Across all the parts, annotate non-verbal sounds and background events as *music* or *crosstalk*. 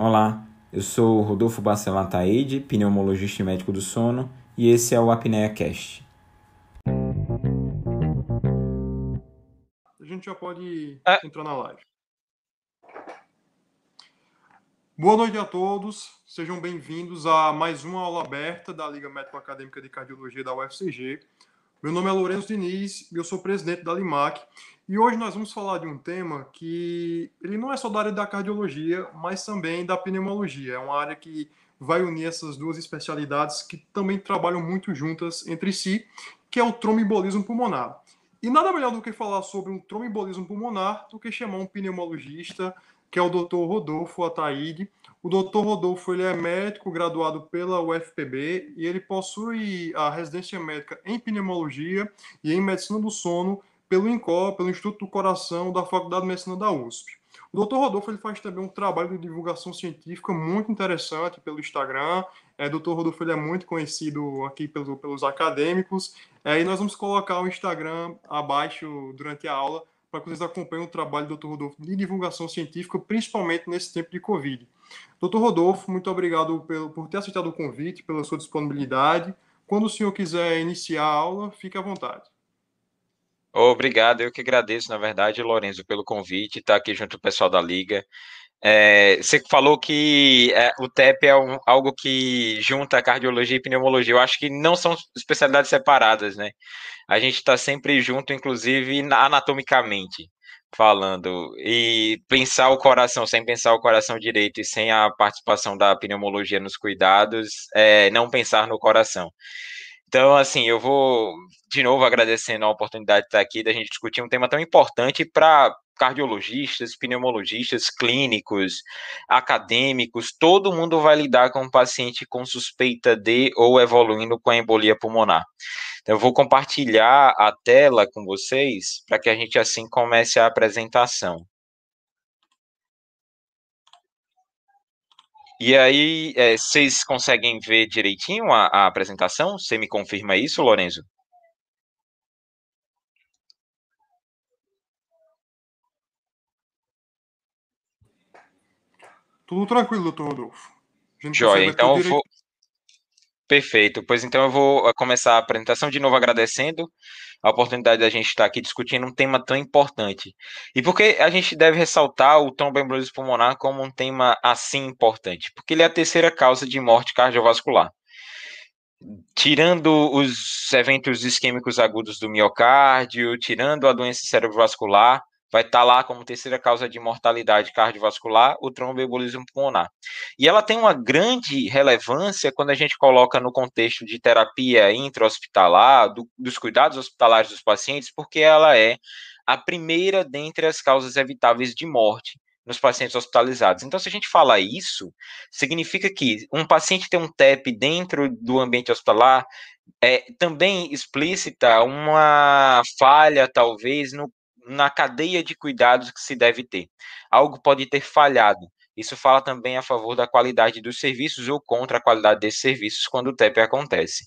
Olá, eu sou Rodolfo Bacelar Taide, pneumologista e médico do sono, e esse é o Apnea Cast. A gente já pode é. entrar na live. Boa noite a todos, sejam bem-vindos a mais uma aula aberta da Liga Médico Acadêmica de Cardiologia da UFCG. Meu nome é Lourenço Diniz e eu sou presidente da LIMAC e hoje nós vamos falar de um tema que ele não é só da área da cardiologia, mas também da pneumologia. É uma área que vai unir essas duas especialidades que também trabalham muito juntas entre si, que é o tromboembolismo pulmonar. E nada melhor do que falar sobre um tromboembolismo pulmonar do que chamar um pneumologista, que é o Dr. Rodolfo Ataíde. O Dr. Rodolfo ele é médico graduado pela UFPB e ele possui a residência médica em pneumologia e em medicina do sono pelo INCOR, pelo Instituto do Coração da Faculdade de Medicina da USP. O Dr. Rodolfo ele faz também um trabalho de divulgação científica muito interessante pelo Instagram. É, Dr. Rodolfo ele é muito conhecido aqui pelo, pelos acadêmicos. É, e nós vamos colocar o Instagram abaixo durante a aula para que vocês acompanhem o trabalho do Dr. Rodolfo de divulgação científica, principalmente nesse tempo de Covid. Dr. Rodolfo, muito obrigado pelo, por ter aceitado o convite, pela sua disponibilidade. Quando o senhor quiser iniciar a aula, fique à vontade. Obrigado, eu que agradeço, na verdade, Lorenzo, pelo convite, estar tá aqui junto com o pessoal da Liga. É, você falou que é, o TEP é um, algo que junta cardiologia e pneumologia. Eu acho que não são especialidades separadas, né? A gente está sempre junto, inclusive anatomicamente falando. E pensar o coração sem pensar o coração direito e sem a participação da pneumologia nos cuidados, é não pensar no coração. Então, assim, eu vou de novo agradecendo a oportunidade de estar aqui, da gente discutir um tema tão importante para cardiologistas, pneumologistas, clínicos, acadêmicos, todo mundo vai lidar com um paciente com suspeita de ou evoluindo com a embolia pulmonar. Então, eu vou compartilhar a tela com vocês para que a gente assim comece a apresentação. E aí, é, vocês conseguem ver direitinho a, a apresentação? Você me confirma isso, Lorenzo? Tudo tranquilo, doutor Rodolfo. Joia, então eu vou. Perfeito, pois então eu vou começar a apresentação de novo agradecendo a oportunidade da gente estar aqui discutindo um tema tão importante. E por que a gente deve ressaltar o tromboembolismo pulmonar como um tema assim importante? Porque ele é a terceira causa de morte cardiovascular. Tirando os eventos isquêmicos agudos do miocárdio, tirando a doença cerebrovascular, vai estar tá lá como terceira causa de mortalidade cardiovascular, o tromboembolismo pulmonar. E ela tem uma grande relevância quando a gente coloca no contexto de terapia intra-hospitalar, do, dos cuidados hospitalares dos pacientes, porque ela é a primeira dentre as causas evitáveis de morte nos pacientes hospitalizados. Então, se a gente fala isso, significa que um paciente ter um TEP dentro do ambiente hospitalar é também explícita uma falha, talvez, no na cadeia de cuidados que se deve ter. Algo pode ter falhado. Isso fala também a favor da qualidade dos serviços ou contra a qualidade desses serviços quando o TEP acontece.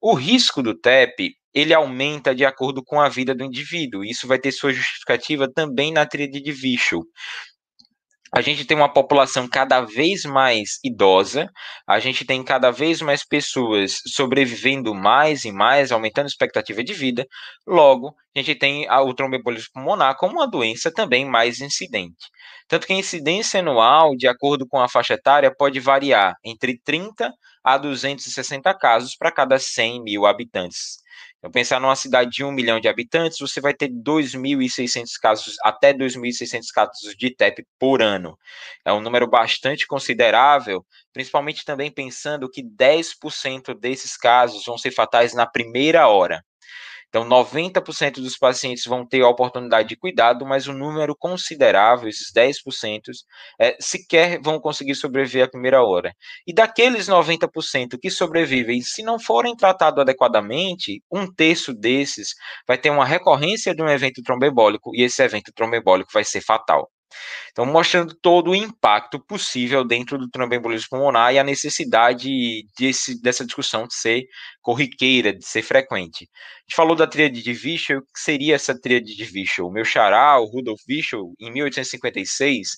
O risco do TEP, ele aumenta de acordo com a vida do indivíduo. Isso vai ter sua justificativa também na tríade de Vichel a gente tem uma população cada vez mais idosa, a gente tem cada vez mais pessoas sobrevivendo mais e mais, aumentando a expectativa de vida, logo, a gente tem o tromboembolismo pulmonar como uma doença também mais incidente. Tanto que a incidência anual, de acordo com a faixa etária, pode variar entre 30 a 260 casos para cada 100 mil habitantes. Então, pensar numa cidade de um milhão de habitantes, você vai ter 2.600 casos, até 2.600 casos de TEP por ano. É um número bastante considerável, principalmente também pensando que 10% desses casos vão ser fatais na primeira hora. Então, 90% dos pacientes vão ter a oportunidade de cuidado, mas um número considerável, esses 10%, é, sequer vão conseguir sobreviver à primeira hora. E daqueles 90% que sobrevivem, se não forem tratados adequadamente, um terço desses vai ter uma recorrência de um evento trombembólico, e esse evento trombembólico vai ser fatal. Então, mostrando todo o impacto possível dentro do tromboembolismo pulmonar e a necessidade desse, dessa discussão de ser corriqueira, de ser frequente. A gente falou da tríade de Vichel, o que seria essa tríade de Vichel? O meu xará, o Rudolf Vichel, em 1856,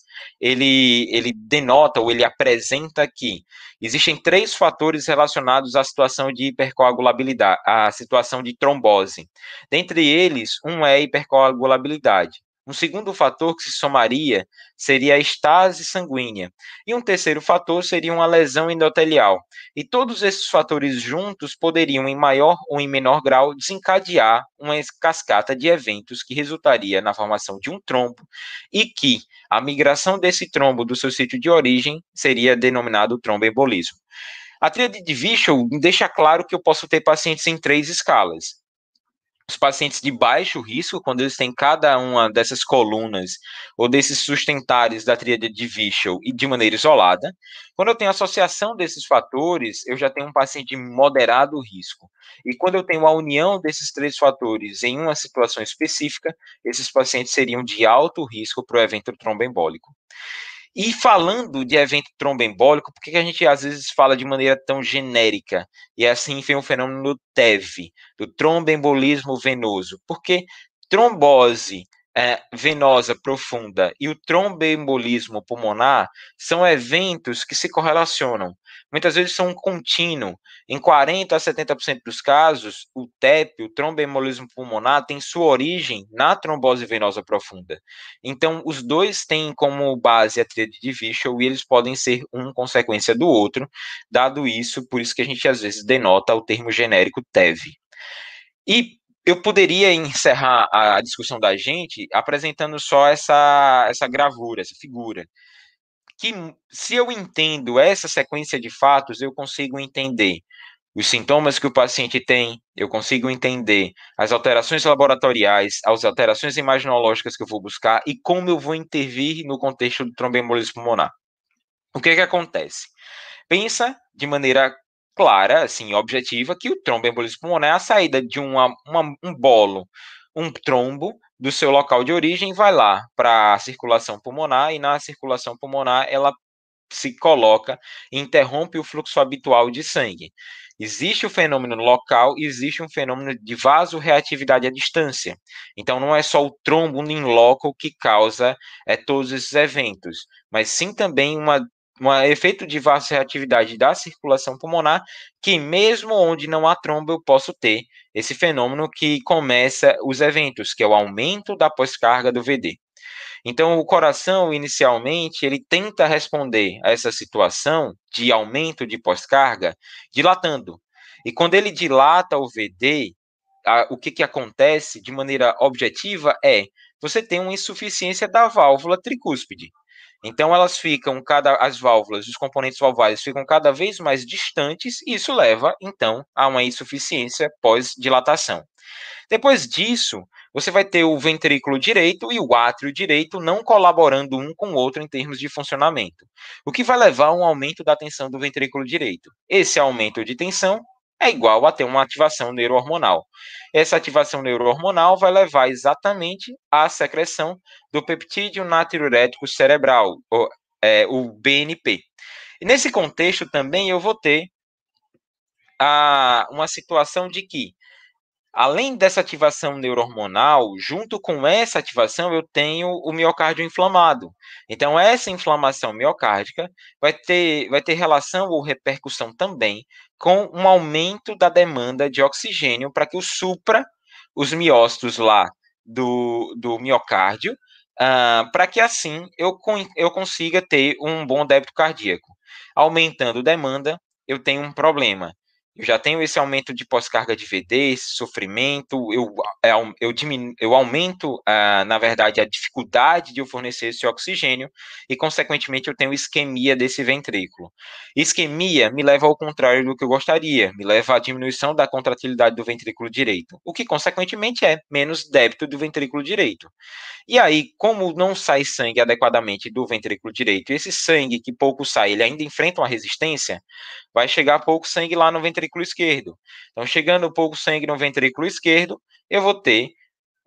ele, ele denota ou ele apresenta que existem três fatores relacionados à situação de hipercoagulabilidade, à situação de trombose. Dentre eles, um é a hipercoagulabilidade. Um segundo fator que se somaria seria a estase sanguínea. E um terceiro fator seria uma lesão endotelial. E todos esses fatores juntos poderiam, em maior ou em menor grau, desencadear uma cascata de eventos que resultaria na formação de um trombo e que a migração desse trombo do seu sítio de origem seria denominado tromboembolismo. A tríade de Vichel deixa claro que eu posso ter pacientes em três escalas os pacientes de baixo risco, quando eles têm cada uma dessas colunas ou desses sustentares da tríade de Vichel e de maneira isolada. Quando eu tenho associação desses fatores, eu já tenho um paciente de moderado risco. E quando eu tenho a união desses três fatores em uma situação específica, esses pacientes seriam de alto risco para o evento tromboembólico. E falando de evento tromboembólico, por que a gente às vezes fala de maneira tão genérica? E assim vem o fenômeno do TEV, do tromboembolismo venoso. Porque trombose é, venosa profunda e o tromboembolismo pulmonar são eventos que se correlacionam. Muitas vezes são um contínuo. Em 40 a 70% dos casos, o TEP, o tromboembolismo pulmonar, tem sua origem na trombose venosa profunda. Então, os dois têm como base a tríade de Vichel e eles podem ser um consequência do outro. Dado isso, por isso que a gente às vezes denota o termo genérico TEV. E eu poderia encerrar a discussão da gente apresentando só essa, essa gravura, essa figura. Que se eu entendo essa sequência de fatos, eu consigo entender os sintomas que o paciente tem, eu consigo entender as alterações laboratoriais, as alterações imaginológicas que eu vou buscar e como eu vou intervir no contexto do tromboembolismo pulmonar. O que, que acontece? Pensa de maneira clara, assim, objetiva, que o tromboembolismo pulmonar é a saída de uma, uma, um bolo, um trombo do seu local de origem, vai lá para a circulação pulmonar e na circulação pulmonar ela se coloca interrompe o fluxo habitual de sangue. Existe o fenômeno local existe um fenômeno de vasoreatividade à distância. Então, não é só o trombo in loco que causa é, todos esses eventos, mas sim também uma um efeito de vasodilatividade da circulação pulmonar, que mesmo onde não há trombo, eu posso ter esse fenômeno que começa os eventos, que é o aumento da pós-carga do VD. Então, o coração, inicialmente, ele tenta responder a essa situação de aumento de pós-carga dilatando. E quando ele dilata o VD, a, o que, que acontece de maneira objetiva é você tem uma insuficiência da válvula tricúspide. Então elas ficam cada as válvulas, os componentes valvares ficam cada vez mais distantes e isso leva então a uma insuficiência pós-dilatação. Depois disso, você vai ter o ventrículo direito e o átrio direito não colaborando um com o outro em termos de funcionamento, o que vai levar a um aumento da tensão do ventrículo direito. Esse aumento de tensão é igual a ter uma ativação neurohormonal. Essa ativação neurohormonal vai levar exatamente à secreção do peptídeo natriurético cerebral, o, é, o BNP. E nesse contexto também eu vou ter a, uma situação de que Além dessa ativação neurohormonal, junto com essa ativação, eu tenho o miocárdio inflamado. Então, essa inflamação miocárdica vai ter, vai ter relação ou repercussão também com um aumento da demanda de oxigênio para que o supra os miócitos lá do, do miocárdio, uh, para que assim eu, eu consiga ter um bom débito cardíaco. Aumentando demanda, eu tenho um problema eu já tenho esse aumento de pós-carga de VD, esse sofrimento, eu, eu, diminu, eu aumento, na verdade, a dificuldade de eu fornecer esse oxigênio e, consequentemente, eu tenho isquemia desse ventrículo. Isquemia me leva ao contrário do que eu gostaria, me leva à diminuição da contratilidade do ventrículo direito, o que, consequentemente, é menos débito do ventrículo direito. E aí, como não sai sangue adequadamente do ventrículo direito, esse sangue que pouco sai, ele ainda enfrenta uma resistência, vai chegar pouco sangue lá no ventrículo esquerdo. Então, chegando pouco sangue no ventrículo esquerdo, eu vou ter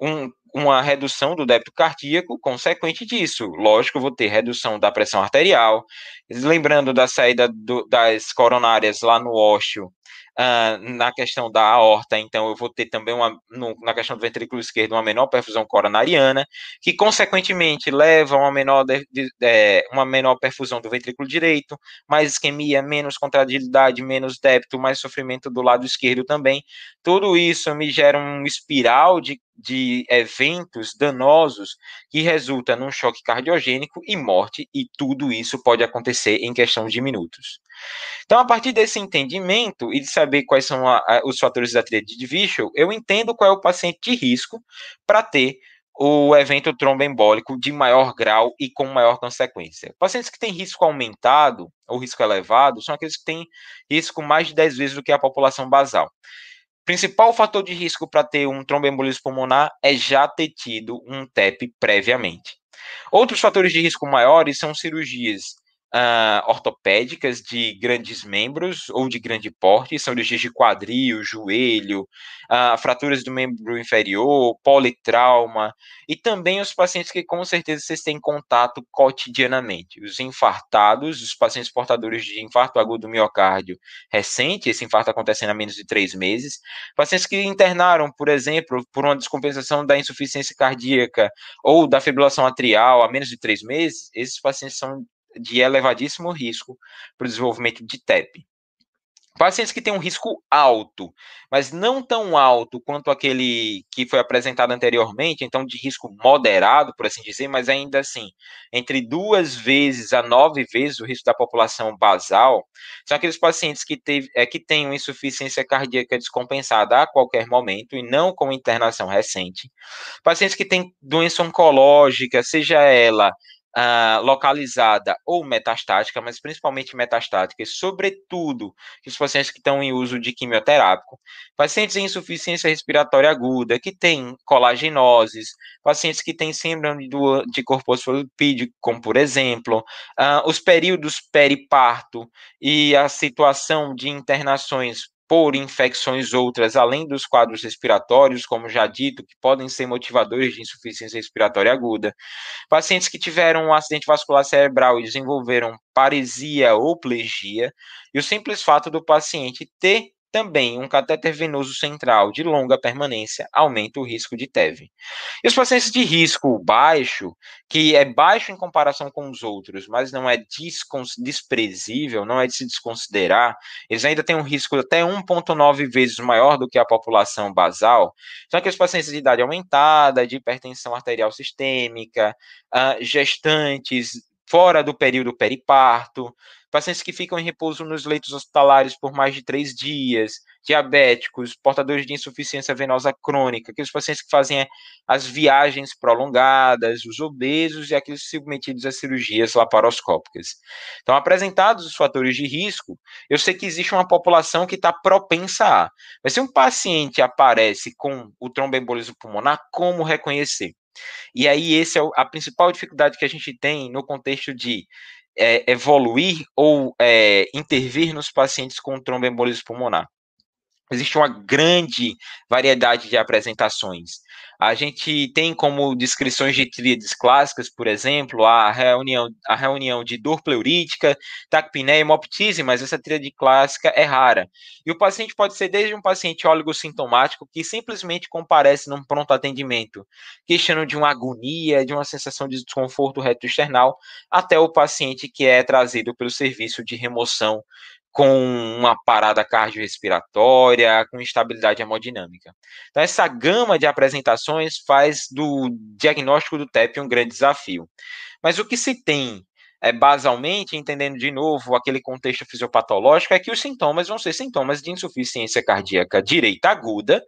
um, uma redução do débito cardíaco consequente disso. Lógico, eu vou ter redução da pressão arterial. Lembrando da saída do, das coronárias lá no ósseo, Uh, na questão da aorta, então eu vou ter também uma, no, na questão do ventrículo esquerdo uma menor perfusão coronariana, que consequentemente leva a uma menor, de, de, de, uma menor perfusão do ventrículo direito, mais isquemia, menos contratilidade, menos débito, mais sofrimento do lado esquerdo também. Tudo isso me gera um espiral de, de eventos danosos que resulta num choque cardiogênico e morte, e tudo isso pode acontecer em questão de minutos. Então, a partir desse entendimento e de saber quais são a, a, os fatores da tríade de Vichel, eu entendo qual é o paciente de risco para ter o evento tromboembólico de maior grau e com maior consequência. Pacientes que têm risco aumentado ou risco elevado são aqueles que têm risco mais de 10 vezes do que a população basal. Principal fator de risco para ter um tromboembolismo pulmonar é já ter tido um TEP previamente. Outros fatores de risco maiores são cirurgias uh, ortopédicas de grandes membros ou de grande porte, são cirurgias de quadril, joelho, uh, fraturas do membro inferior, politrauma, e também os pacientes que com certeza vocês têm contato cotidianamente, os infartados, os pacientes portadores de infarto agudo do miocárdio recente, esse infarto acontecendo há menos de três meses, pacientes que internaram, por exemplo, por uma descompensação da insuficiência cardíaca ou da fibrilação atrial há menos de três meses, esses pacientes são de elevadíssimo risco para o desenvolvimento de TEP. Pacientes que têm um risco alto, mas não tão alto quanto aquele que foi apresentado anteriormente, então de risco moderado, por assim dizer, mas ainda assim, entre duas vezes a nove vezes o risco da população basal, são aqueles pacientes que, teve, é, que têm insuficiência cardíaca descompensada a qualquer momento e não com internação recente. Pacientes que têm doença oncológica, seja ela uh, localizada ou metastática, mas principalmente metastática, e sobretudo os pacientes que estão em uso de quimioterápico, pacientes em insuficiência respiratória aguda, que têm colagenoses, pacientes que têm síndrome do, de corpo fosfolipídico, como por exemplo, uh, os períodos periparto e a situação de internações por infecções outras, além dos quadros respiratórios, como já dito, que podem ser motivadores de insuficiência respiratória aguda. Pacientes que tiveram um acidente vascular cerebral e desenvolveram paresia ou plegia, e o simples fato do paciente ter também, um catéter venoso central de longa permanência aumenta o risco de TEV. E os pacientes de risco baixo, que é baixo em comparação com os outros, mas não é desprezível, não é de se desconsiderar, eles ainda têm um risco até 1,9 vezes maior do que a população basal. São aqueles pacientes de idade aumentada, de hipertensão arterial sistêmica, uh, gestantes, fora do período periparto, pacientes que ficam em repouso nos leitos hospitalares por mais de três dias, diabéticos, portadores de insuficiência venosa crônica, aqueles pacientes que fazem as viagens prolongadas, os obesos e aqueles submetidos a cirurgias laparoscópicas. Então, apresentados os fatores de risco, eu sei que existe uma população que está propensa a. Mas se um paciente aparece com o tromboembolismo pulmonar, como reconhecer? E aí, essa é a principal dificuldade que a gente tem no contexto de é, evoluir ou é, intervir nos pacientes com tromboembolismo pulmonar. Existe uma grande variedade de apresentações. A gente tem como descrições de tríades clássicas, por exemplo, a reunião, a reunião de dor pleurítica, taquipneia e hemoptise, mas essa tríade clássica é rara. E o paciente pode ser desde um paciente sintomático que simplesmente comparece num pronto atendimento, queixando de uma agonia, de uma sensação de desconforto retroexternal, até o paciente que é trazido pelo serviço de remoção com uma parada cardiorrespiratória, com instabilidade hemodinâmica. Então, essa gama de apresentações faz do diagnóstico do TEP um grande desafio. Mas o que se tem é, basalmente, entendendo de novo aquele contexto fisiopatológico, é que os sintomas vão ser sintomas de insuficiência cardíaca direita aguda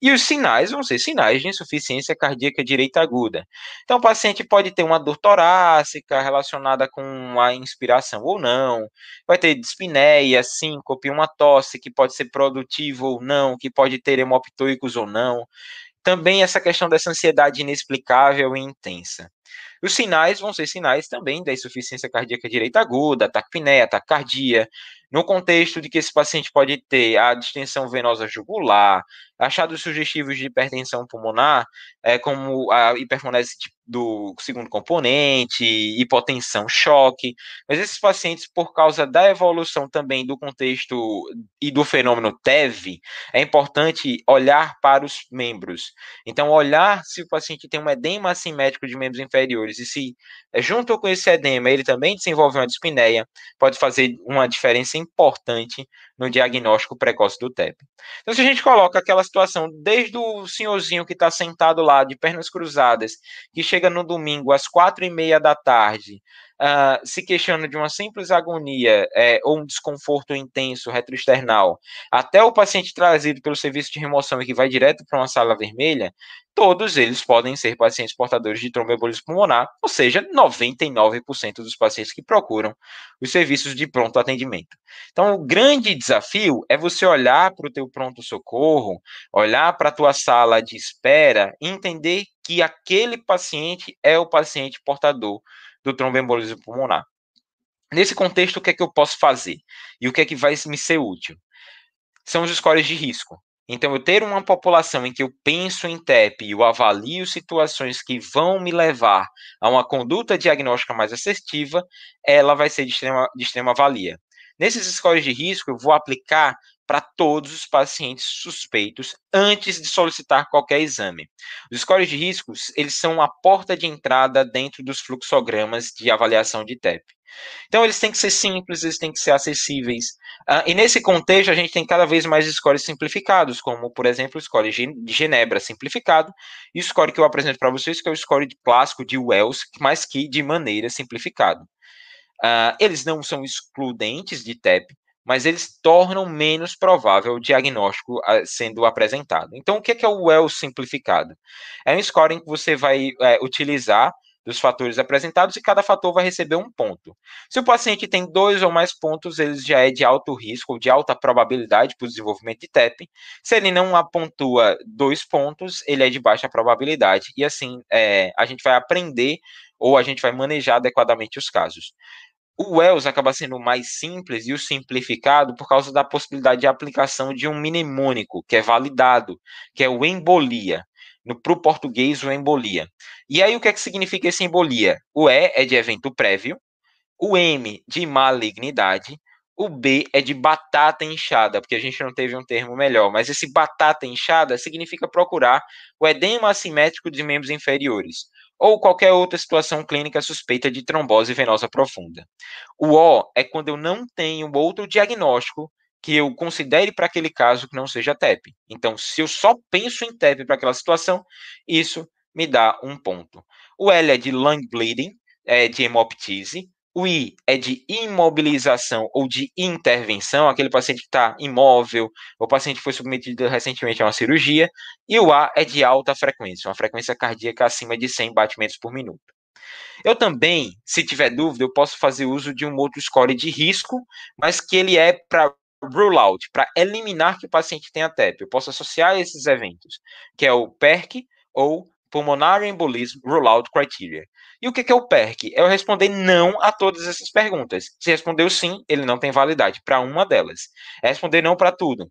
e os sinais vão ser sinais de insuficiência cardíaca direita aguda. Então, o paciente pode ter uma dor torácica relacionada com a inspiração ou não, vai ter dispneia, síncope, uma tosse que pode ser produtiva ou não, que pode ter hemoptoicos ou não. Também essa questão dessa ansiedade inexplicável e intensa. Os sinais vão ser sinais também da insuficiência cardíaca direita aguda, taquipneia, taquicardia, no contexto de que esse paciente pode ter a distensão venosa jugular, achados sugestivos de hipertensão pulmonar, é, como a hiperfonese do segundo componente, hipotensão, choque, mas esses pacientes, por causa da evolução também do contexto e do fenômeno TEV, é importante olhar para os membros. Então, olhar se o paciente tem um edema assimétrico de membros inferiores e se, é, junto com esse edema, ele também desenvolve uma dispneia, pode fazer uma diferença importante no diagnóstico precoce do TEP. Então, se a gente coloca aquela situação desde o senhorzinho que está sentado lá, de pernas cruzadas, que chega no domingo às quatro e meia da tarde, uh, se queixando de uma simples agonia é, ou um desconforto intenso retroexternal, até o paciente trazido pelo serviço de remoção e que vai direto para uma sala vermelha, todos eles podem ser pacientes portadores de tromboembolismo pulmonar, ou seja, 99% dos pacientes que procuram os serviços de pronto atendimento. Então, o grande desafio é você olhar para o teu pronto socorro, olhar para a tua sala de espera e entender que aquele paciente é o paciente portador do tromboembolismo pulmonar. Nesse contexto, o que é que eu posso fazer? E o que é que vai me ser útil? São os scores de risco. Então, eu ter uma população em que eu penso em TEP e eu avalio situações que vão me levar a uma conduta diagnóstica mais assertiva, ela vai ser de extrema, de extrema valia. Nesses scores de risco, eu vou aplicar para todos os pacientes suspeitos antes de solicitar qualquer exame. Os scores de riscos, eles são a porta de entrada dentro dos fluxogramas de avaliação de TEP. Então, eles têm que ser simples, eles têm que ser acessíveis. Uh, e nesse contexto, a gente tem cada vez mais scores simplificados, como, por exemplo, o score de Genebra simplificado, e o score que eu apresento para vocês, que é o score clássico de Wells, mas que de maneira simplificada. Uh, eles não são excludentes de TEP, mas eles tornam menos provável o diagnóstico ah, sendo apresentado. Então, o que é, o Wells simplificado? É um scoring que você vai é, utilizar dos fatores apresentados e cada fator vai receber um ponto. Se o paciente tem dois ou mais pontos, ele já é de alto risco ou de alta probabilidade para o desenvolvimento de TEP. Se ele não apontua dois pontos, ele é de baixa probabilidade. E assim, é, a gente vai aprender ou a gente vai manejar adequadamente os casos. O Wells acaba sendo mais simples e o simplificado por causa da possibilidade de aplicação de um mnemônico, que é validado, que é o embolia. Para o português, o embolia. E aí, o que é que significa esse embolia? O E é de evento prévio, o M de malignidade, o B é de batata inchada, porque a gente não teve um termo melhor, mas esse batata inchada significa procurar o edema assimétrico de membros inferiores ou qualquer outra situação clínica suspeita de trombose venosa profunda. O O é quando eu não tenho outro diagnóstico que eu considere para aquele caso que não seja TEP. Então, se eu só penso em TEP para aquela situação, isso me dá um ponto. O L é de lung bleeding, é de hemoptise. O I é de imobilização ou de intervenção, aquele paciente que está imóvel, o paciente foi submetido recentemente a uma cirurgia. E o A é de alta frequência, uma frequência cardíaca acima de 100 batimentos por minuto. Eu também, se tiver dúvida, eu posso fazer uso de um outro score de risco, mas que ele é para rule out, para eliminar que o paciente tenha TEP. Eu posso associar esses eventos, que é o PERC ou Pulmonary Embolism Rollout Criteria. E o que é o PERC? É eu responder não a todas essas perguntas. Se respondeu sim, ele não tem validade para uma delas. É responder não para tudo.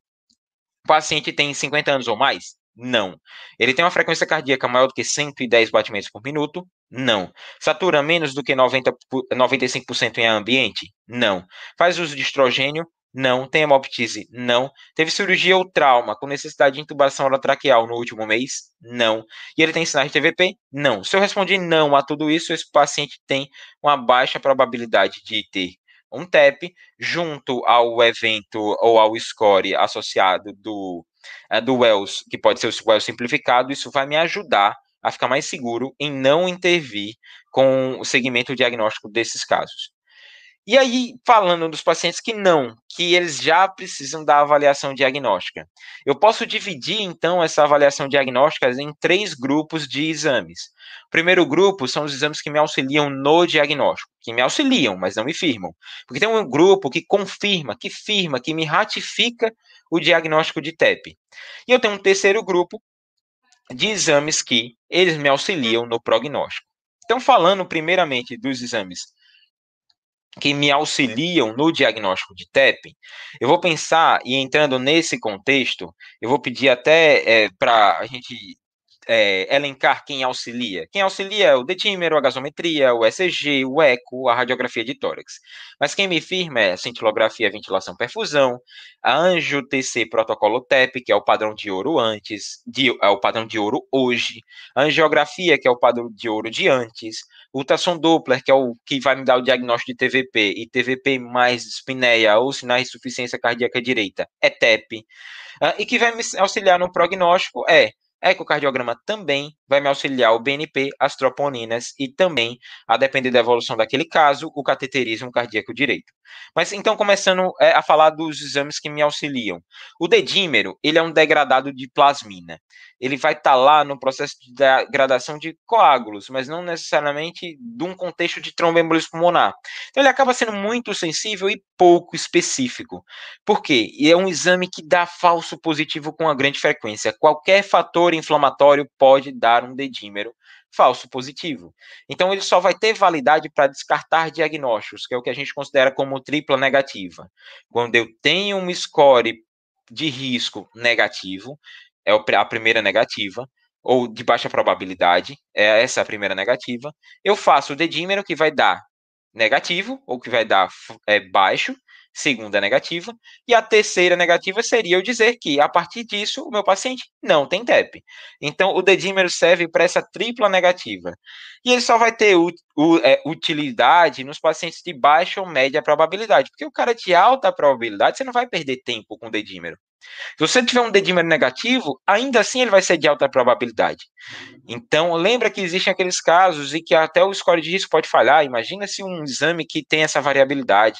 O paciente tem 50 anos ou mais? Não. Ele tem uma frequência cardíaca maior do que 110 batimentos por minuto? Não. Satura menos do que 90, 95% em ambiente? Não. Faz uso de estrogênio? Não. Tem hemoptise? Não. Teve cirurgia ou trauma com necessidade de intubação orotraqueal no último mês? Não. E ele tem sinais de TVP? Não. Se eu respondi não a tudo isso, esse paciente tem uma baixa probabilidade de ter um TEP junto ao evento ou ao score associado do, uh, do Wells, que pode ser o Wells simplificado, isso vai me ajudar a ficar mais seguro em não intervir com o segmento diagnóstico desses casos. E aí, falando dos pacientes que não, que eles já precisam da avaliação diagnóstica. Eu posso dividir, então, essa avaliação diagnóstica em três grupos de exames. O primeiro grupo são os exames que me auxiliam no diagnóstico, que me auxiliam, mas não me firmam. Porque tem um grupo que confirma, que firma, que me ratifica o diagnóstico de TEP. E eu tenho um terceiro grupo de exames que eles me auxiliam no prognóstico. Então, falando primeiramente dos exames que me auxiliam no diagnóstico de TEP, eu vou pensar, e entrando nesse contexto, eu vou pedir até é, para a gente é, elencar quem auxilia. Quem auxilia é o detímero, a gasometria, o ECG, o eco, a radiografia de tórax. Mas quem me firma é a cintilografia, ventilação, perfusão, a Anjo TC protocolo TEP, que é o padrão de ouro antes, de, é o padrão de ouro hoje, a angiografia, que é o padrão de ouro de antes, o ultrassom Doppler, que é o que vai me dar o diagnóstico de TVP, e TVP mais espineia ou sinais de insuficiência cardíaca direita, é TEP. Uh, e que vai me auxiliar no prognóstico é Ecocardiograma também vai me auxiliar o BNP, as troponinas e também, a depender da evolução daquele caso, o cateterismo cardíaco direito. Mas então, começando é, a falar dos exames que me auxiliam. O dedímero, ele é um degradado de plasmina. Ele vai estar tá lá no processo de degradação de coágulos, mas não necessariamente de um contexto de tromboembolismo pulmonar. Então, ele acaba sendo muito sensível e pouco específico. Por quê? E é um exame que dá falso positivo com uma grande frequência. Qualquer fator inflamatório pode dar um dedímero falso positivo. Então, ele só vai ter validade para descartar diagnósticos, que é o que a gente considera como tripla negativa. Quando eu tenho um score de risco negativo, é a primeira negativa, ou de baixa probabilidade, é essa a primeira negativa, eu faço o dedímero que vai dar negativo, ou que vai dar é, baixo, segunda negativa, e a terceira negativa seria eu dizer que, a partir disso, o meu paciente não tem TEP. Então, o dedímero serve para essa tripla negativa. E ele só vai ter é, utilidade nos pacientes de baixa ou média probabilidade, porque o cara de alta probabilidade, você não vai perder tempo com o dedímero. Se você tiver um dedímero negativo, ainda assim ele vai ser de alta probabilidade. Então, lembra que existem aqueles casos e que até o score de risco pode falhar. Imagina se um exame que tem essa variabilidade.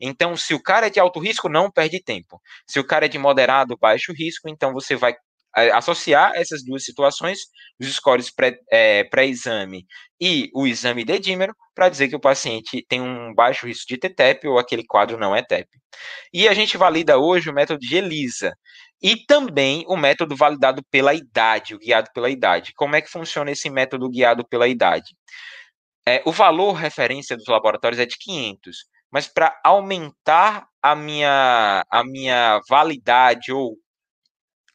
Então, se o cara é de alto risco, não perde tempo. Se o cara é de moderado, baixo risco, então você vai associar essas duas situações, os scores é, pré-exame é, pré e o exame dedímero, para dizer que o paciente tem um baixo risco de ter TEP ou aquele quadro não é TEP. E a gente valida hoje o método de ELISA e também o método validado pela idade, o guiado pela idade. Como é que funciona esse método guiado pela idade? É, o valor referência dos laboratórios é de 500, mas para aumentar a minha, a minha validade ou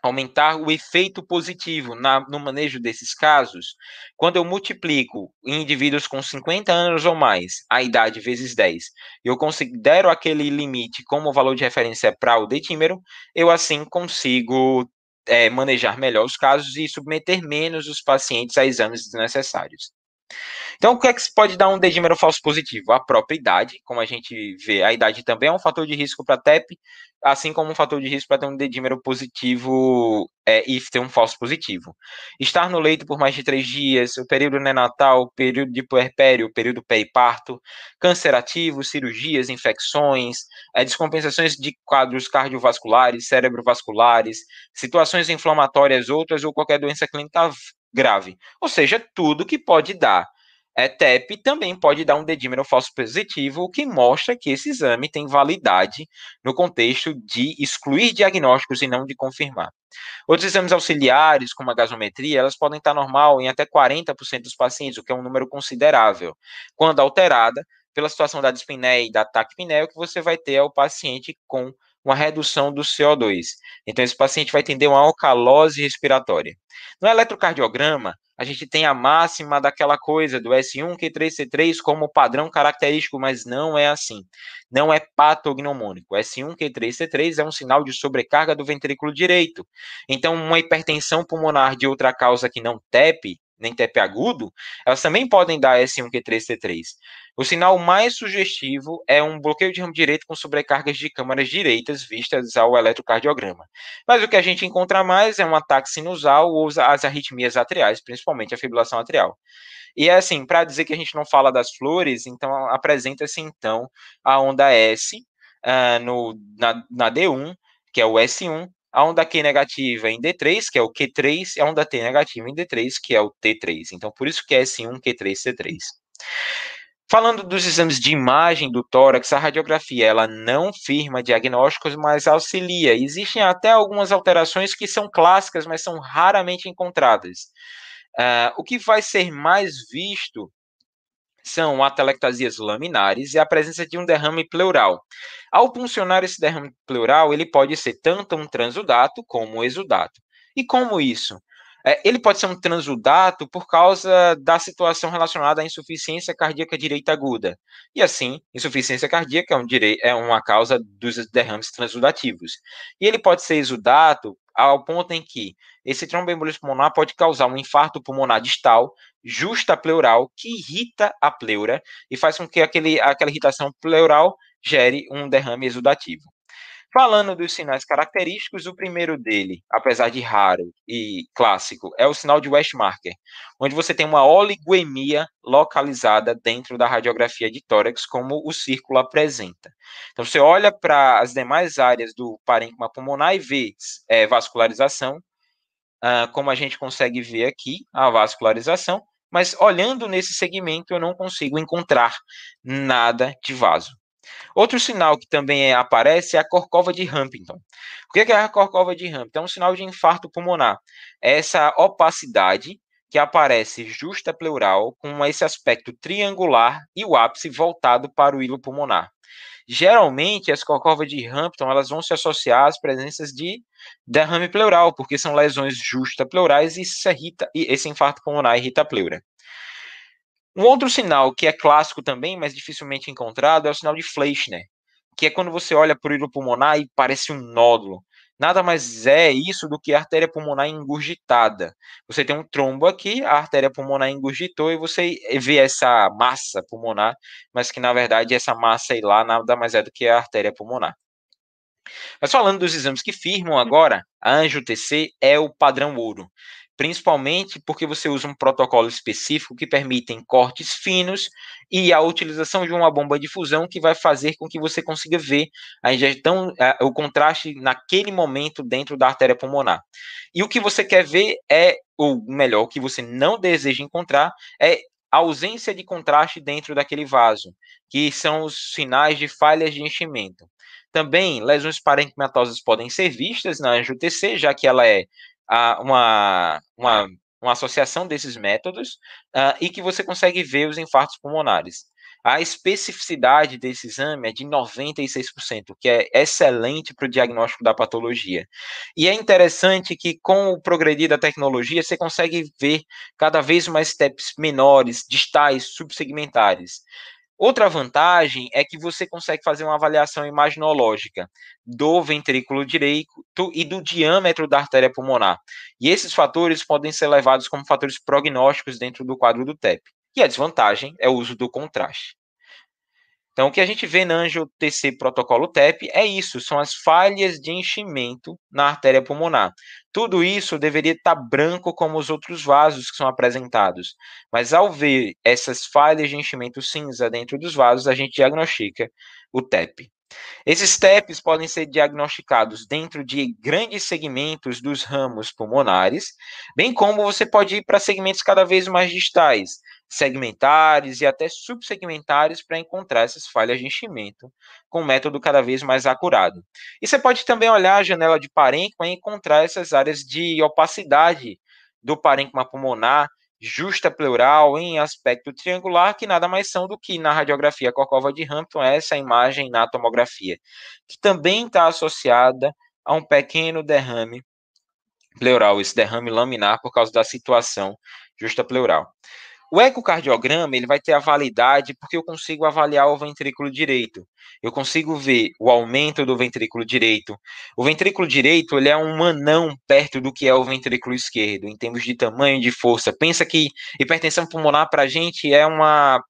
aumentar o efeito positivo na, no manejo desses casos, quando eu multiplico em indivíduos com 50 anos ou mais, a idade vezes 10, eu considero aquele limite como valor de referência para o detímero, eu assim consigo é, manejar melhor os casos e submeter menos os pacientes a exames desnecessários. Então, o que é que pode dar um dedímero falso positivo? A própria idade, como a gente vê, a idade também é um fator de risco para TEP, assim como um fator de risco para ter um dedímero positivo é, e ter um falso positivo. Estar no leito por mais de três dias, o período neonatal, o período de puerpério, o período periparto, câncer ativo, cirurgias, infecções, é, descompensações de quadros cardiovasculares, cerebrovasculares, situações inflamatórias outras ou qualquer doença clínica grave. Ou seja, tudo que pode dar é, TEP também pode dar um dedímero falso positivo, o que mostra que esse exame tem validade no contexto de excluir diagnósticos e não de confirmar. Outros exames auxiliares, como a gasometria, elas podem estar normal em até 40% dos pacientes, o que é um número considerável. Quando alterada, pela situação da dispneia e da taquipneia, o que você vai ter é o paciente com uma redução do CO2. Então, esse paciente vai tender uma alcalose respiratória. No eletrocardiograma, a gente tem a máxima daquela coisa do S1, Q3, C3 como padrão característico, mas não é assim. Não é patognomônico. S1, Q3, C3 é um sinal de sobrecarga do ventrículo direito. Então, uma hipertensão pulmonar de outra causa que não TEP, nem TEP agudo, elas também podem dar S1, Q3, C3. O sinal mais sugestivo é um bloqueio de ramo direito com sobrecargas de câmaras direitas vistas ao eletrocardiograma. Mas o que a gente encontra mais é um ataque sinusal ou as arritmias atriais, principalmente a fibrilação atrial. E é assim, para dizer que a gente não fala das flores, então apresenta-se então a onda S uh, no, na, na D1, que é o S1, a onda Q negativa em D3, que é o Q3, e a onda T negativa em D3, que é o T3. Então, por isso que é S1, Q3, C3. Falando dos exames de imagem do tórax, a radiografia ela não firma diagnósticos, mas auxilia. Existem até algumas alterações que são clássicas, mas são raramente encontradas. Uh, o que vai ser mais visto são atelectasias laminares e a presença de um derrame pleural. Ao funcionar esse derrame pleural, ele pode ser tanto um transudato como um exudato. E como isso? É, ele pode ser um transudato por causa da situação relacionada à insuficiência cardíaca direita aguda. E assim, insuficiência cardíaca é, um é uma causa dos derrames transudativos. E ele pode ser exudato ao ponto em que esse tromboembolismo pulmonar pode causar um infarto pulmonar distal, justa pleural, que irrita a pleura e faz com que aquele, aquela irritação pleural gere um derrame exudativo. Falando dos sinais característicos, o primeiro dele, apesar de raro e clássico, é o sinal de Westmarker, onde você tem uma oligoemia localizada dentro da radiografia de tórax, como o círculo apresenta. Então, você olha para as demais áreas do parênquima pulmonar e vê é, vascularização, uh, como a gente consegue ver aqui, a vascularização, mas olhando nesse segmento eu não consigo encontrar nada de vaso. Outro sinal que também aparece é a corcova de Huntington. O que é a corcova de Huntington? É um sinal de infarto pulmonar. É essa opacidade que aparece justa pleural com esse aspecto triangular e o ápice voltado para o hilo pulmonar. Geralmente, as corcovas de Hampton elas vão se associar às presenças de derrame pleural, porque são lesões justa pleurais e, irrita, e esse infarto pulmonar irrita a pleura. Um outro sinal que é clássico também, mas dificilmente encontrado, é o sinal de Fleischner, que é quando você olha para o hilo pulmonar e parece um nódulo. Nada mais é isso do que a artéria pulmonar engurgitada. Você tem um trombo aqui, a artéria pulmonar engurgitou e você vê essa massa pulmonar, mas que na verdade essa massa aí lá nada mais é do que a artéria pulmonar. Mas falando dos exames que firmam agora, a anjo-TC é o padrão ouro principalmente porque você usa um protocolo específico que permite cortes finos e a utilização de uma bomba de fusão que vai fazer com que você consiga ver a ingestão, o contraste naquele momento dentro da artéria pulmonar. E o que você quer ver é, ou melhor, o que você não deseja encontrar é a ausência de contraste dentro daquele vaso, que são os sinais de falhas de enchimento. Também, lesões parenquimatosas podem ser vistas na anjo-TC, já que ela é uma, uma, uma associação desses métodos uh, e que você consegue ver os infartos pulmonares. A especificidade desse exame é de 96%, que é excelente para o diagnóstico da patologia. E é interessante que, com o progredir da tecnologia, você consegue ver cada vez mais steps menores, distais, subsegmentares. Outra vantagem é que você consegue fazer uma avaliação imaginológica do ventrículo direito e do diâmetro da artéria pulmonar. E esses fatores podem ser levados como fatores prognósticos dentro do quadro do TEP. E a desvantagem é o uso do contraste. Então, o que a gente vê na TC protocolo TEP é isso, são as falhas de enchimento na artéria pulmonar. Tudo isso deveria estar branco como os outros vasos que são apresentados, mas ao ver essas falhas de enchimento cinza dentro dos vasos, a gente diagnostica o TEP. Esses TEPs podem ser diagnosticados dentro de grandes segmentos dos ramos pulmonares, bem como você pode ir para segmentos cada vez mais distais, segmentares e até subsegmentares para encontrar essas falhas de enchimento com um método cada vez mais acurado. E você pode também olhar a janela de parênquima e encontrar essas áreas de opacidade do parênquima pulmonar, justa pleural em aspecto triangular, que nada mais são do que na radiografia Corcova de Hampton, essa imagem na tomografia, que também está associada a um pequeno derrame pleural, esse derrame laminar por causa da situação justa pleural. O ecocardiograma ele vai ter a validade porque eu consigo avaliar o ventrículo direito. Eu consigo ver o aumento do ventrículo direito. O ventrículo direito ele é um anão perto do que é o ventrículo esquerdo, em termos de tamanho de força. Pensa que hipertensão pulmonar para a gente é uma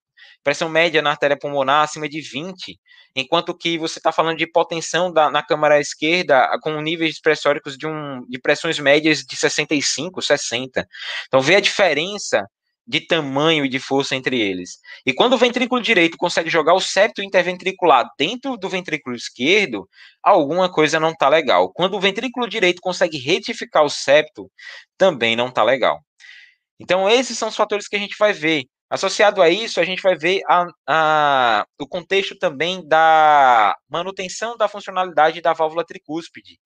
pressão média na artéria pulmonar acima de 20, enquanto que você está falando de hipotensão da, na câmara esquerda com níveis pressóricos de, um, de pressões médias de 65, 60. Então, vê a diferença de tamanho e de força entre eles. E quando o ventrículo direito consegue jogar o septo interventricular dentro do ventrículo esquerdo, alguma coisa não está legal. Quando o ventrículo direito consegue retificar o septo, também não está legal. Então, esses são os fatores que a gente vai ver. Associado a isso, a gente vai ver a, a, o contexto também da manutenção da funcionalidade da válvula tricúspide.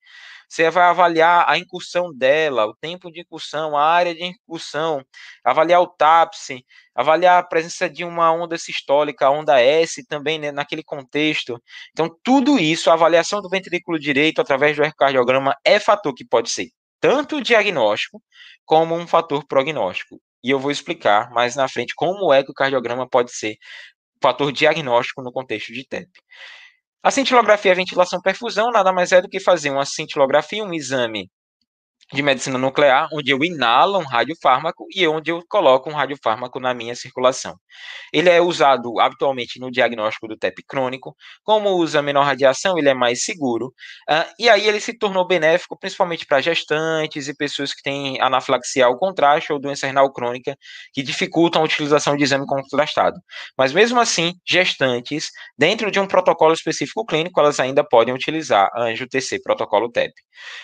Você vai avaliar a incursão dela, o tempo de incursão, a área de incursão, avaliar o TAPSE, avaliar a presença de uma onda sistólica, onda S também né, naquele contexto. Então, tudo isso, a avaliação do ventrículo direito através do ecocardiograma é fator que pode ser tanto diagnóstico como um fator prognóstico e eu vou explicar mais na frente como é que o cardiograma pode ser fator diagnóstico no contexto de TEP. A cintilografia, a ventilação perfusão, nada mais é do que fazer uma cintilografia, um exame de medicina nuclear, onde eu inalo um radiofármaco e onde eu coloco um radiofármaco na minha circulação. Ele é usado habitualmente no diagnóstico do TEP crônico, como usa menor radiação, ele é mais seguro, uh, e aí ele se tornou benéfico principalmente para gestantes e pessoas que têm anafilaxia ao contraste ou doença renal crônica, que dificultam a utilização de exame contrastado. Mas mesmo assim, gestantes, dentro de um protocolo específico clínico, elas ainda podem utilizar anjo TC, protocolo TEP.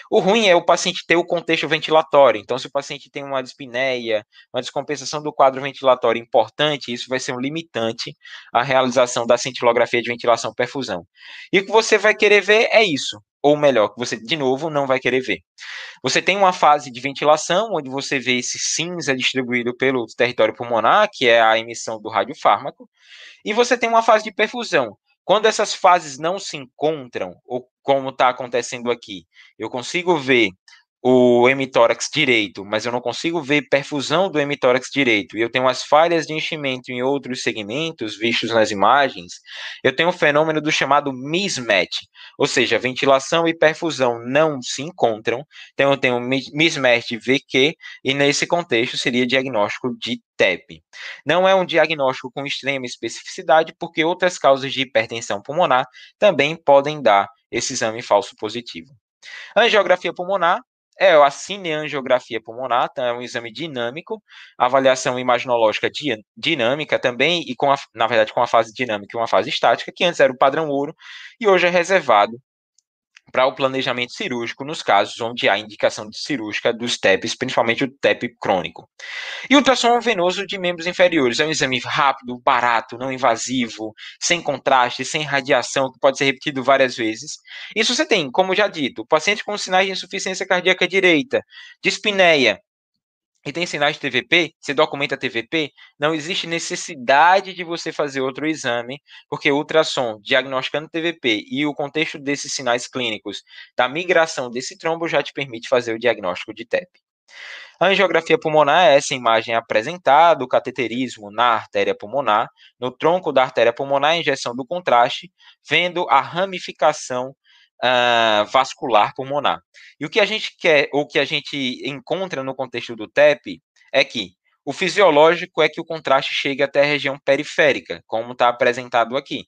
O ruim é o paciente ter o contexto ventilatório. Então, se o paciente tem uma dispneia, uma descompensação do quadro ventilatório importante, isso vai ser um limitante à realização da cintilografia de ventilação perfusão. E o que você vai querer ver é isso, ou melhor, que você, de novo, não vai querer ver. Você tem uma fase de ventilação, onde você vê esse cinza distribuído pelo território pulmonar, que é a emissão do radiofármaco, e você tem uma fase de perfusão, quando essas fases não se encontram, ou como está acontecendo aqui, eu consigo ver o hemitórax direito, mas eu não consigo ver perfusão do hemitórax direito, e eu tenho as falhas de enchimento em outros segmentos vistos nas imagens, eu tenho um fenômeno do chamado mismatch, ou seja, ventilação e perfusão não se encontram, então eu tenho mismatch VQ, e nesse contexto seria diagnóstico de TEP. Não é um diagnóstico com extrema especificidade, porque outras causas de hipertensão pulmonar também podem dar esse exame falso positivo. Angiografia pulmonar é a cineangiografia pulmonar, tá? é um exame dinâmico, avaliação imaginológica di dinâmica também, e com a, na verdade com uma fase dinâmica e uma fase estática, que antes era o padrão ouro, e hoje é reservado para o planejamento cirúrgico nos casos onde há indicação cirúrgica dos TEPs, principalmente o TEP crônico. E o ultrassom venoso de membros inferiores é um exame rápido, barato, não invasivo, sem contraste, sem radiação, que pode ser repetido várias vezes. Isso você tem, como já dito, paciente com sinais de insuficiência cardíaca direita, dispneia, e tem sinais de TVP, você documenta TVP, não existe necessidade de você fazer outro exame, porque ultrassom diagnosticando TVP e o contexto desses sinais clínicos da migração desse trombo já te permite fazer o diagnóstico de TEP. A angiografia pulmonar é essa imagem apresentada, o cateterismo na artéria pulmonar, no tronco da artéria pulmonar, a injeção do contraste, vendo a ramificação uh, vascular pulmonar. E o que a gente quer, ou que a gente encontra no contexto do TEP, é que o fisiológico é que o contraste chegue até a região periférica, como está apresentado aqui.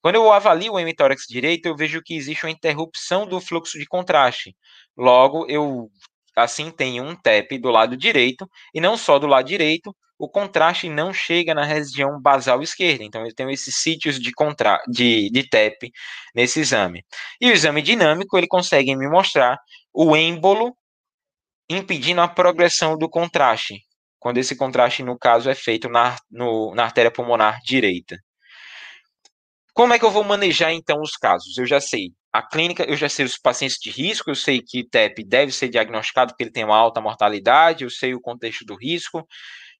Quando eu avalio o hemitórax direito, eu vejo que existe uma interrupção do fluxo de contraste. Logo, eu assim tenho um TEP do lado direito, e não só do lado direito, o contraste não chega na região basal esquerda. Então, eu tenho esses sítios de, contra... de, de TEP nesse exame. E o exame dinâmico, ele consegue me mostrar o êmbolo impedindo a progressão do contraste, quando esse contraste, no caso, é feito na, no, na artéria pulmonar direita. Como é que eu vou manejar, então, os casos? Eu já sei a clínica, eu já sei os pacientes de risco, eu sei que TEP deve ser diagnosticado porque ele tem uma alta mortalidade, eu sei o contexto do risco,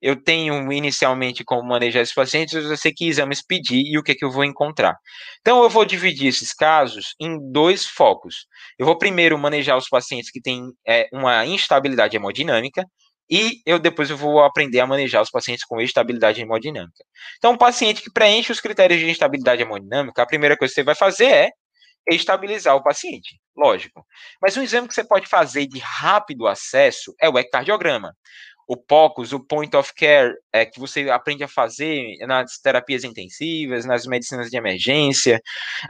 eu tenho inicialmente como manejar esses pacientes, eu sei que exames pedir e o que, é que eu vou encontrar. Então, eu vou dividir esses casos em dois focos. Eu vou primeiro manejar os pacientes que têm é, uma instabilidade hemodinâmica, e eu depois eu vou aprender a manejar os pacientes com estabilidade hemodinâmica. Então, um paciente que preenche os critérios de instabilidade hemodinâmica, a primeira coisa que você vai fazer é estabilizar o paciente, lógico. Mas um exame que você pode fazer de rápido acesso é o ecocardiograma o POCUS, o Point of Care, é, que você aprende a fazer nas terapias intensivas, nas medicinas de emergência.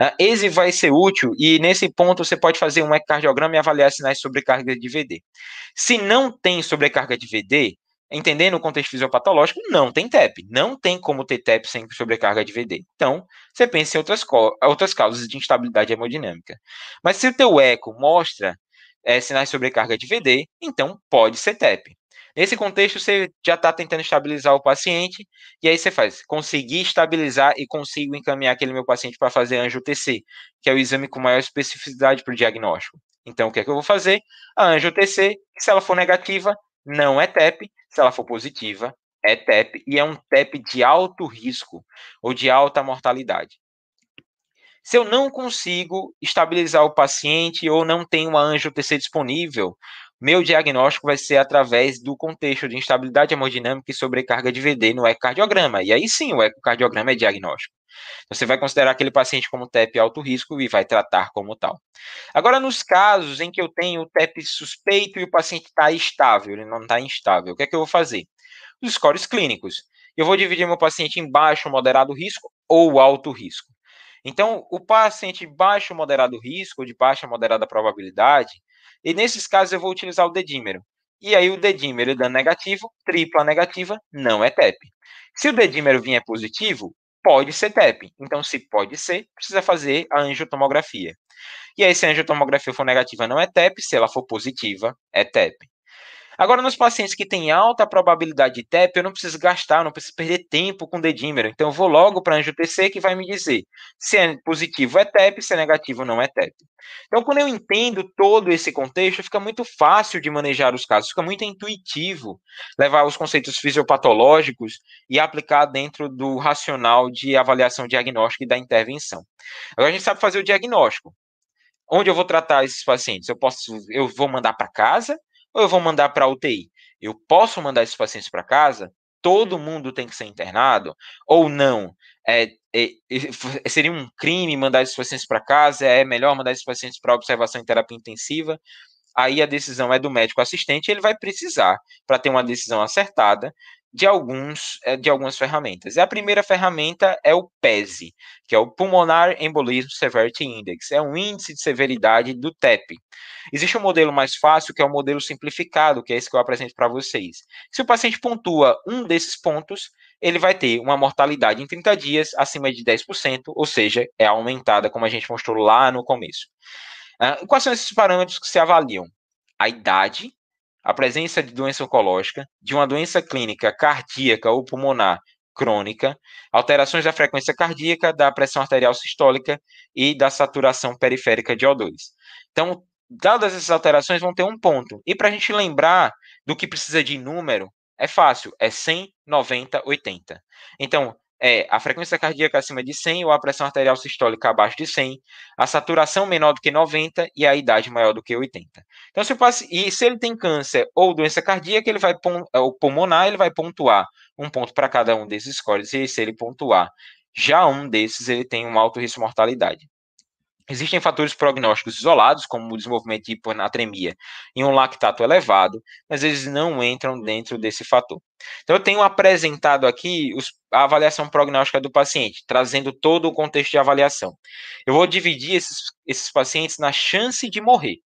Uh, esse vai ser útil e nesse ponto você pode fazer um ecocardiograma e avaliar sinais de sobrecarga de VD. Se não tem sobrecarga de VD, entendendo o contexto fisiopatológico, não tem TEP. Não tem como ter TEP sem sobrecarga de VD. Então, você pensa em outras, outras causas de instabilidade hemodinâmica. Mas se o teu eco mostra é, sinais de sobrecarga de VD, então pode ser TEP. Nesse contexto, você já está tentando estabilizar o paciente, e aí você faz, conseguir estabilizar e consigo encaminhar aquele meu paciente para fazer anjo-TC, que é o exame com maior especificidade para o diagnóstico. Então, o que é que eu vou fazer? A anjo-TC, se ela for negativa, não é TEP, se ela for positiva, é TEP, e é um TEP de alto risco, ou de alta mortalidade. Se eu não consigo estabilizar o paciente ou não tenho uma anjo-TC disponível, meu diagnóstico vai ser através do contexto de instabilidade hemodinâmica e sobrecarga de VD no ecocardiograma. E aí sim, o ecocardiograma é diagnóstico. Você vai considerar aquele paciente como TEP alto risco e vai tratar como tal. Agora, nos casos em que eu tenho TEP suspeito e o paciente está estável, ele não está instável, o que é que eu vou fazer? Os scores clínicos. Eu vou dividir meu paciente em baixo, moderado risco ou alto risco. Então, o paciente baixo, moderado risco, de baixa, moderada probabilidade, e nesses casos eu vou utilizar o dedímero. E aí o dedímero dando negativo, tripla negativa, não é TEP. Se o dedímero vier positivo, pode ser TEP. Então, se pode ser, precisa fazer a angiotomografia. E aí, se a angiotomografia for negativa, não é TEP. Se ela for positiva, é TEP. Agora, nos pacientes que têm alta probabilidade de TEP, eu não preciso gastar, não preciso perder tempo com dedímero. Então, eu vou logo para a anjo-TC que vai me dizer se é positivo é TEP, se é negativo não é TEP. Então, quando eu entendo todo esse contexto, fica muito fácil de manejar os casos, fica muito intuitivo levar os conceitos fisiopatológicos e aplicar dentro do racional de avaliação diagnóstica e da intervenção. Agora, a gente sabe fazer o diagnóstico. Onde eu vou tratar esses pacientes? Eu posso, eu vou mandar para casa ou eu vou mandar para a UTI? Eu posso mandar esses pacientes para casa? Todo mundo tem que ser internado? Ou não? É, é, é, seria um crime mandar esses pacientes para casa? É melhor mandar esses pacientes para observação em terapia intensiva? Aí a decisão é do médico assistente, ele vai precisar, para ter uma decisão acertada, de, alguns, eh, de algumas ferramentas. E a primeira ferramenta é o PESI, que é o Pulmonar Embolism Severity Index, é um índice de severidade do TEP. Existe um modelo mais fácil, que é o modelo simplificado, que é esse que eu apresento para vocês. Se o paciente pontua um desses pontos, ele vai ter uma mortalidade em 30 dias acima de 10%, ou seja, é aumentada, como a gente mostrou lá no começo. Uh, quais são esses parâmetros que se avaliam? A idade, a presença de doença oncológica, de uma doença clínica cardíaca ou pulmonar crônica, alterações da frequência cardíaca, da pressão arterial sistólica e da saturação periférica de O2. Então, dadas essas alterações, vão ter um ponto. E para a gente lembrar do que precisa de número, é fácil, é 100, 90, 80. Então, é a frequência cardíaca acima de 100 ou a pressão arterial sistólica abaixo de 100, a saturação menor do que 90 e a idade maior do que 80. Então, se e se ele tem câncer ou doença cardíaca, ele vai é, ou pulmonar, ele vai pontuar um ponto para cada um desses scores, e se ele pontuar já um desses, ele tem um alto risco de mortalidade. Existem fatores prognósticos isolados, como o desenvolvimento de hiponatremia e um lactato elevado, mas eles não entram dentro desse fator. Então, eu tenho apresentado aqui os, a avaliação prognóstica do paciente, trazendo todo o contexto de avaliação. Eu vou dividir esses, esses pacientes na chance de morrer.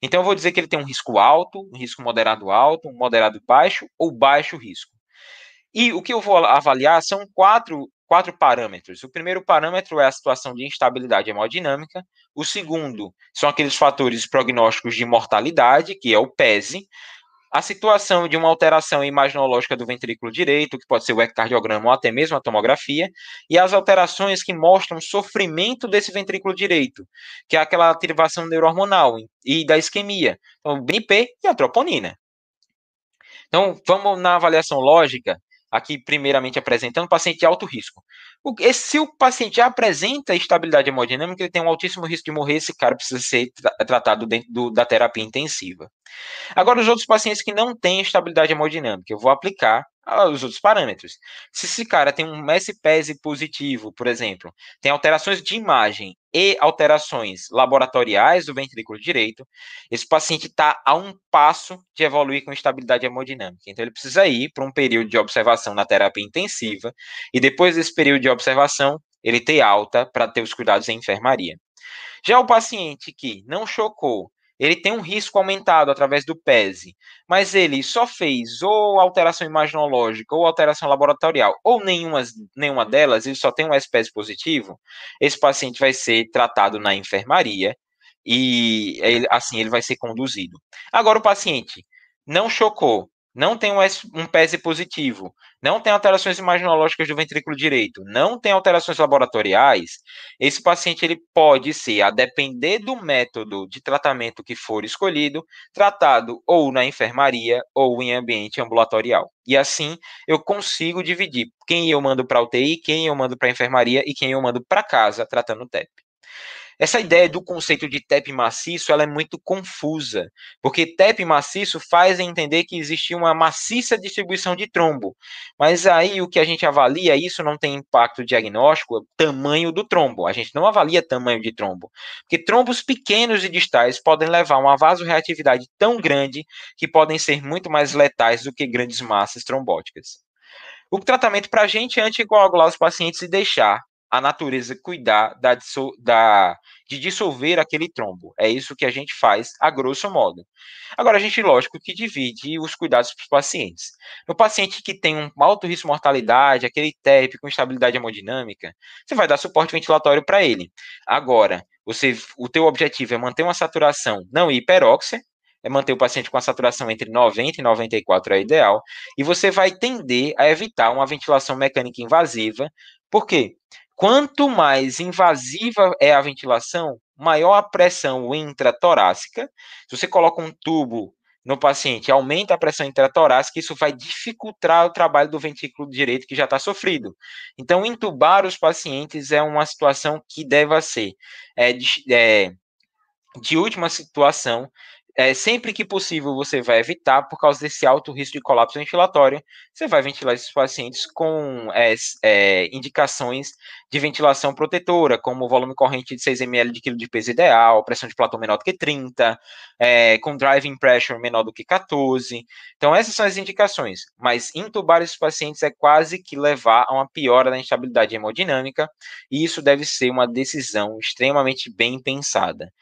Então, eu vou dizer que ele tem um risco alto, um risco moderado alto, um moderado baixo ou baixo risco. E o que eu vou avaliar são quatro quatro parâmetros. O primeiro parâmetro é a situação de instabilidade hemodinâmica. O segundo são aqueles fatores prognósticos de mortalidade, que é o PESE. A situação de uma alteração imaginológica do ventrículo direito, que pode ser o ecocardiograma ou até mesmo a tomografia, e as alterações que mostram sofrimento desse ventrículo direito, que é aquela ativação neurohormonal e da isquemia, então, o BNP e a troponina. Então, vamos na avaliação lógica aqui primeiramente apresentando paciente de alto risco. O, se o paciente já apresenta estabilidade hemodinâmica, ele tem um altíssimo risco de morrer, esse cara precisa ser tra tratado dentro do, da terapia intensiva. Agora, os outros pacientes que não têm estabilidade hemodinâmica, eu vou aplicar os outros parâmetros. Se esse cara tem um SPESE positivo, por exemplo, tem alterações de imagem e alterações laboratoriais do ventrículo direito, esse paciente está a um passo de evoluir com estabilidade hemodinâmica. Então, ele precisa ir para um período de observação na terapia intensiva e depois desse período de observação, ele ter alta para ter os cuidados em enfermaria. Já o paciente que não chocou, ele tem um risco aumentado através do PESE, mas ele só fez ou alteração imaginológica ou alteração laboratorial, ou nenhuma, nenhuma delas, ele só tem um SPES positivo, esse paciente vai ser tratado na enfermaria e assim ele vai ser conduzido. Agora o paciente não chocou, não tem um, PESE positivo, não tem alterações imaginológicas do ventrículo direito, não tem alterações laboratoriais, esse paciente ele pode ser, a depender do método de tratamento que for escolhido, tratado ou na enfermaria ou em ambiente ambulatorial. E assim eu consigo dividir quem eu mando para UTI, quem eu mando para enfermaria e quem eu mando para casa tratando o TEP. Essa ideia do conceito de TEP maciço ela é muito confusa, porque TEP maciço faz entender que existe uma maciça distribuição de trombo, mas aí o que a gente avalia, isso não tem impacto diagnóstico, é o tamanho do trombo, a gente não avalia tamanho de trombo, porque trombos pequenos e distais podem levar a uma vasoreatividade tão grande que podem ser muito mais letais do que grandes massas trombóticas. O tratamento para a gente é anticoagular os pacientes e deixar a natureza cuidar da, da, de dissolver aquele trombo. É isso que a gente faz, a grosso modo. Agora, a gente, lógico, que divide os cuidados para os pacientes. No paciente que tem um alto risco de mortalidade, aquele TEP com instabilidade hemodinâmica, você vai dar suporte ventilatório para ele. Agora, você, o teu objetivo é manter uma saturação não hiperóxia, é manter o paciente com a saturação entre 90 e 94 é ideal, e você vai tender a evitar uma ventilação mecânica invasiva. Por quê? Quanto mais invasiva é a ventilação, maior a pressão intratorácica. Se você coloca um tubo no paciente, aumenta a pressão intratorácica, isso vai dificultar o trabalho do ventrículo direito que já está sofrido. Então, intubar os pacientes é uma situação que deve ser é, de, é, de última situação, é, sempre que possível você vai evitar, por causa desse alto risco de colapso ventilatório, você vai ventilar esses pacientes com é, é, indicações de ventilação protetora, como volume corrente de 6 ml de quilo de peso ideal, pressão de platô menor do que 30, é, com driving pressure menor do que 14. Então, essas são as indicações. Mas intubar esses pacientes é quase que levar a uma piora da instabilidade hemodinâmica, e isso deve ser uma decisão extremamente bem pensada.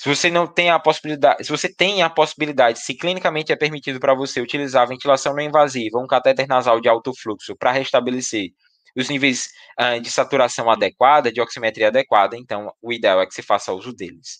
Se você não tem a possibilidade, se você tem a possibilidade, se clinicamente é permitido para você utilizar ventilação não invasiva, um catéter nasal de alto fluxo para restabelecer os níveis uh, de saturação adequada, de oximetria adequada, então o ideal é que se faça uso deles.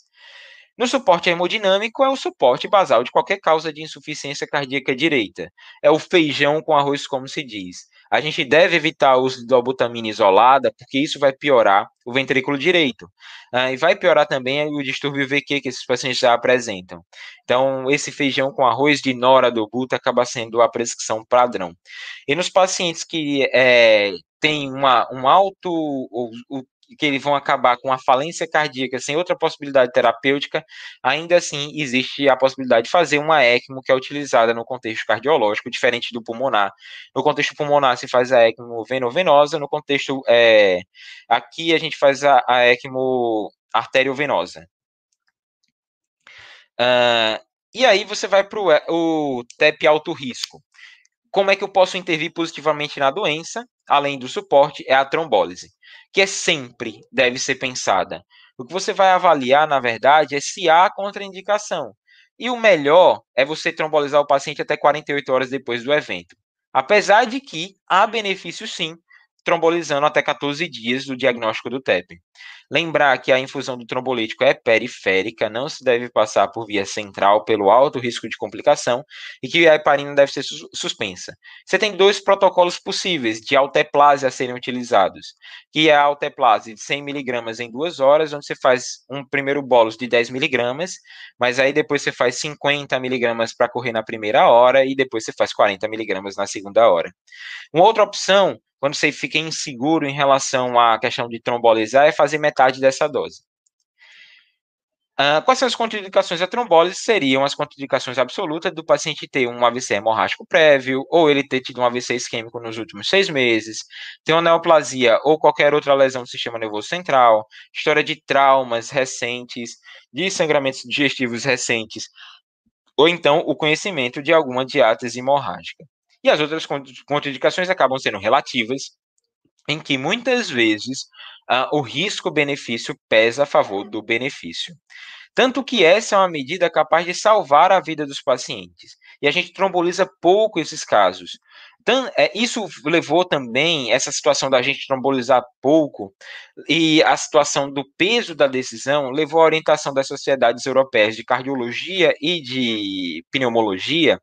No suporte hemodinâmico, é o suporte basal de qualquer causa de insuficiência cardíaca direita. É o feijão com arroz, como se diz. A gente deve evitar o uso de dobutamina isolada, porque isso vai piorar o ventrículo direito. Ah, e vai piorar também o distúrbio VQ que esses pacientes já apresentam. Então, esse feijão com arroz de nora do buta acaba sendo a prescrição padrão. E nos pacientes que é, têm um alto, que eles vão acabar com a falência cardíaca sem outra possibilidade terapêutica, ainda assim existe a possibilidade de fazer uma ECMO que é utilizada no contexto cardiológico, diferente do pulmonar. No contexto pulmonar se faz a ECMO venovenosa, no contexto é, aqui a gente faz a, a ECMO arteriovenosa. Uh, e aí você vai para o TEP alto risco. Como é que eu posso intervir positivamente na doença, além do suporte, é a trombólise que é sempre deve ser pensada. O que você vai avaliar, na verdade, é se há contraindicação. E o melhor é você trombolizar o paciente até 48 horas depois do evento. Apesar de que há benefício sim trombolizando até 14 dias do diagnóstico do TEP. Lembrar que a infusão do trombolítico é periférica, não se deve passar por via central pelo alto risco de complicação e que a heparina deve ser suspensa. Você tem dois protocolos possíveis de alteplase a serem utilizados, que é a alteplase de 100 miligramas em duas horas, onde você faz um primeiro bolus de 10 miligramas, mas aí depois você faz 50 miligramas para correr na primeira hora e depois você faz 40 miligramas na segunda hora. Uma outra opção quando você fica inseguro em relação à questão de trombolizar, é fazer metade dessa dose. Uh, quais são as contraindicações da trombólise? Seriam as contraindicações absolutas do paciente ter um AVC hemorrágico prévio, ou ele ter tido um AVC isquêmico nos últimos seis meses, ter uma neoplasia ou qualquer outra lesão do sistema nervoso central, história de traumas recentes, de sangramentos digestivos recentes, ou então o conhecimento de alguma diátese hemorrágica. E as outras contraindicações acabam sendo relativas, em que muitas vezes uh, o risco-benefício pesa a favor do benefício. Tanto que essa é uma medida capaz de salvar a vida dos pacientes. E a gente tromboliza pouco esses casos. Então, é, isso levou também essa situação da gente trombolizar pouco e a situação do peso da decisão levou à orientação das sociedades europeias de cardiologia e de pneumologia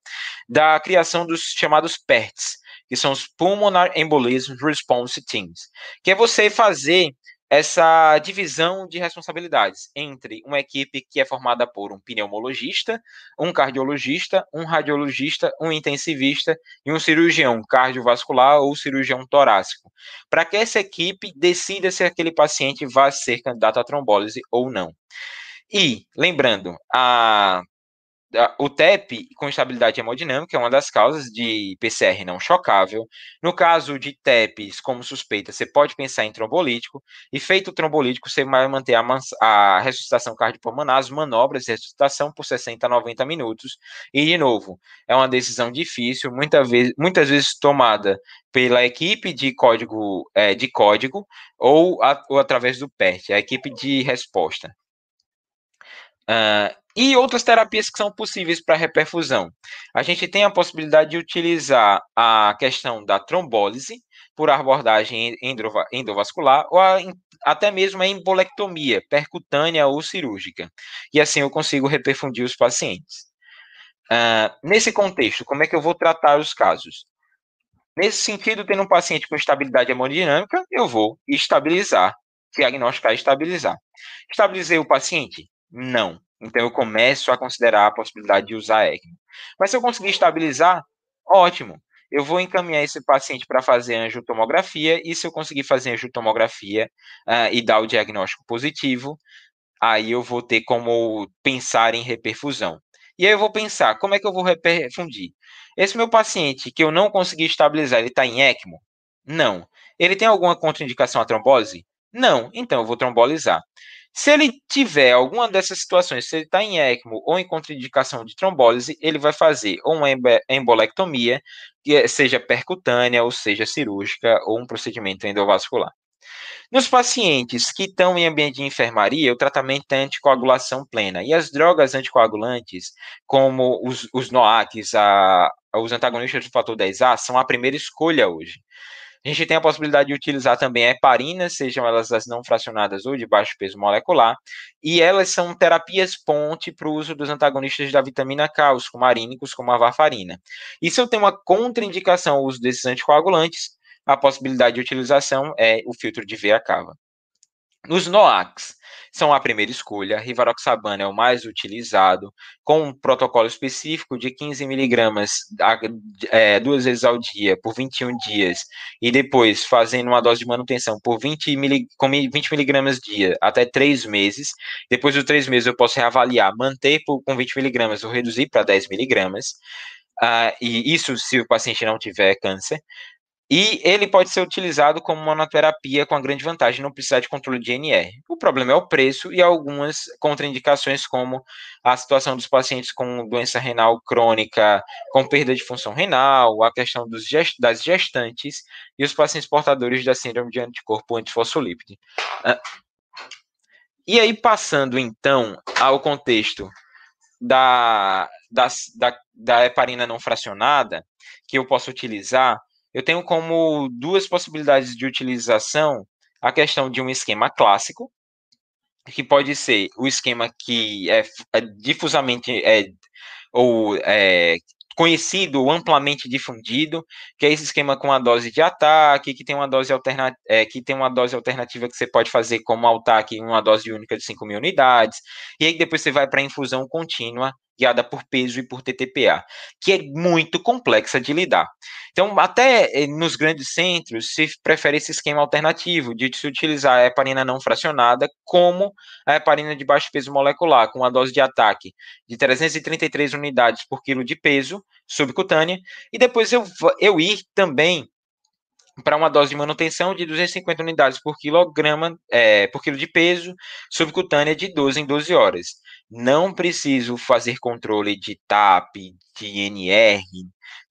da criação dos chamados PERTs, que são os Pulmonar Embolism Response Teams, que é você fazer essa divisão de responsabilidades entre uma equipe que é formada por um pneumologista, um cardiologista, um radiologista, um intensivista e um cirurgião cardiovascular ou cirurgião torácico, para que essa equipe decida se aquele paciente vai ser candidato à trombólise ou não. E, lembrando, a o TEP com estabilidade hemodinâmica é uma das causas de PCR não chocável. No caso de TEPs como suspeita, você pode pensar em trombolítico, e feito o trombolítico, você vai manter a, a ressuscitação cardiopulmonar, as manobras de ressuscitação por 60 a 90 minutos. E, de novo, é uma decisão difícil, muita vez, muitas vezes tomada pela equipe de código, é, de código ou, a, ou através do PERT, a equipe de resposta. Uh, e outras terapias que são possíveis para reperfusão. A gente tem a possibilidade de utilizar a questão da trombólise por abordagem endovascular ou a, até mesmo a embolectomia percutânea ou cirúrgica. E assim eu consigo reperfundir os pacientes. Uh, nesse contexto, como é que eu vou tratar os casos? Nesse sentido, tendo um paciente com estabilidade hemodinâmica, eu vou estabilizar, diagnosticar e estabilizar. Estabilizei o paciente? Não. Então eu começo a considerar a possibilidade de usar ECMO. Mas se eu conseguir estabilizar, ótimo. Eu vou encaminhar esse paciente para fazer angiotomografia, e se eu conseguir fazer angiotomografia uh, e dar o diagnóstico positivo, aí eu vou ter como pensar em reperfusão. E aí eu vou pensar, como é que eu vou reperfundir? Esse meu paciente que eu não consegui estabilizar, ele está em ECMO? Não. Ele tem alguma contraindicação à trombose? Não. Então eu vou trombolizar. Se ele tiver alguma dessas situações, se ele está em ECMO ou em contraindicação de trombólise, ele vai fazer ou uma embolectomia, que é, seja percutânea, ou seja cirúrgica, ou um procedimento endovascular. Nos pacientes que estão em ambiente de enfermaria, o tratamento é anticoagulação plena. E as drogas anticoagulantes, como os, os NOACs, a, os antagonistas do fator 10A, são a primeira escolha hoje. A gente tem a possibilidade de utilizar também heparinas, sejam elas as não fracionadas ou de baixo peso molecular, e elas são terapias ponte para o uso dos antagonistas da vitamina K, os cumarínicos, como a varfarina. E se eu tenho uma contraindicação ao uso desses anticoagulantes, a possibilidade de utilização é o filtro de veia cava. Nos NOACs, são a primeira escolha. Rivaroxabana é o mais utilizado, com um protocolo específico de 15 miligramas é, duas vezes ao dia, por 21 dias, e depois fazendo uma dose de manutenção por 20, mili, com 20 miligramas dia até 3 meses. Depois dos 3 meses eu posso reavaliar, manter por, com 20 miligramas ou reduzir para 10 miligramas. Uh, e isso se o paciente não tiver câncer. E ele pode ser utilizado como monoterapia com a grande vantagem de não precisar de controle de NR. O problema é o preço e algumas contraindicações, como a situação dos pacientes com doença renal crônica, com perda de função renal, a questão gest das gestantes e os pacientes portadores da síndrome de anticorpo antifosfolípide. Ah, e aí, passando então ao contexto da, da, da, da heparina não fracionada, que eu posso utilizar eu tenho como duas possibilidades de utilização a questão de um esquema clássico, que pode ser o esquema que é, é difusamente é, ou é, conhecido, amplamente difundido, que é esse esquema com a dose de ataque, que tem uma dose, alterna é, que tem uma dose alternativa que você pode fazer como ataque, uma dose única de 5 mil unidades, e aí depois você vai para a infusão contínua, guiada por peso e por TTPA, que é muito complexa de lidar. Então, até eh, nos grandes centros, se prefere esse esquema alternativo de se utilizar a heparina não fracionada como a heparina de baixo peso molecular, com a dose de ataque de 333 unidades por quilo de peso subcutânea, e depois eu, eu ir também para uma dose de manutenção de 250 unidades por quilograma, é, por quilo de peso, subcutânea de 12 em 12 horas. Não preciso fazer controle de TAP, de NR,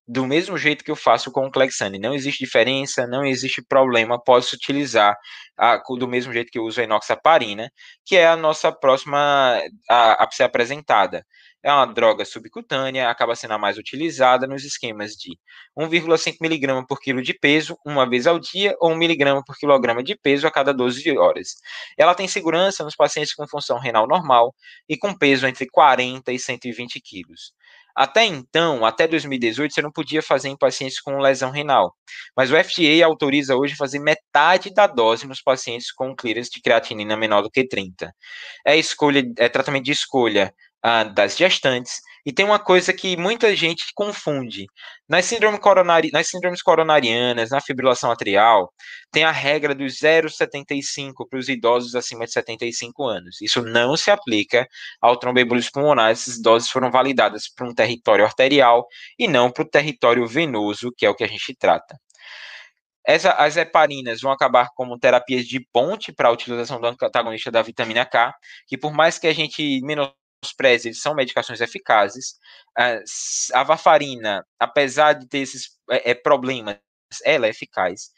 do mesmo jeito que eu faço com o Clexane. Não existe diferença, não existe problema, posso utilizar a, do mesmo jeito que eu uso a inoxaparina, que é a nossa próxima a, a ser apresentada. É uma droga subcutânea, acaba sendo a mais utilizada nos esquemas de 1,5 mg por quilo de peso uma vez ao dia ou 1 mg por quilograma de peso a cada 12 horas. Ela tem segurança nos pacientes com função renal normal e com peso entre 40 e 120 quilos. Até então, até 2018, você não podia fazer em pacientes com lesão renal. Mas o FDA autoriza hoje fazer metade da dose nos pacientes com clearance de creatinina menor do que 30. É escolha, é tratamento de escolha das gestantes. E tem uma coisa que muita gente confunde. Nas, síndrome coronari, nas síndromes coronarianas, na fibrilação atrial, tem a regra dos 0,75 para os idosos acima de 75 anos. Isso não se aplica ao tromboembolismo pulmonar. Essas doses foram validadas para um território arterial e não para o território venoso, que é o que a gente trata. Essa, as heparinas vão acabar como terapias de ponte para a utilização do antagonista da vitamina K, que por mais que a gente menos menospreze, eles são medicações eficazes. A varfarina, apesar de ter esses é, é, problemas, ela é eficaz.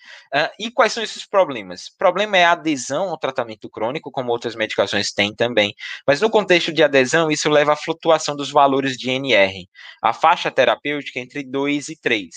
E quais são esses problemas? Problema é a adesão ao tratamento crônico, como outras medicações têm também. Mas no contexto de adesão, isso leva à flutuação dos valores de NR. A faixa terapêutica entre 2 e 3.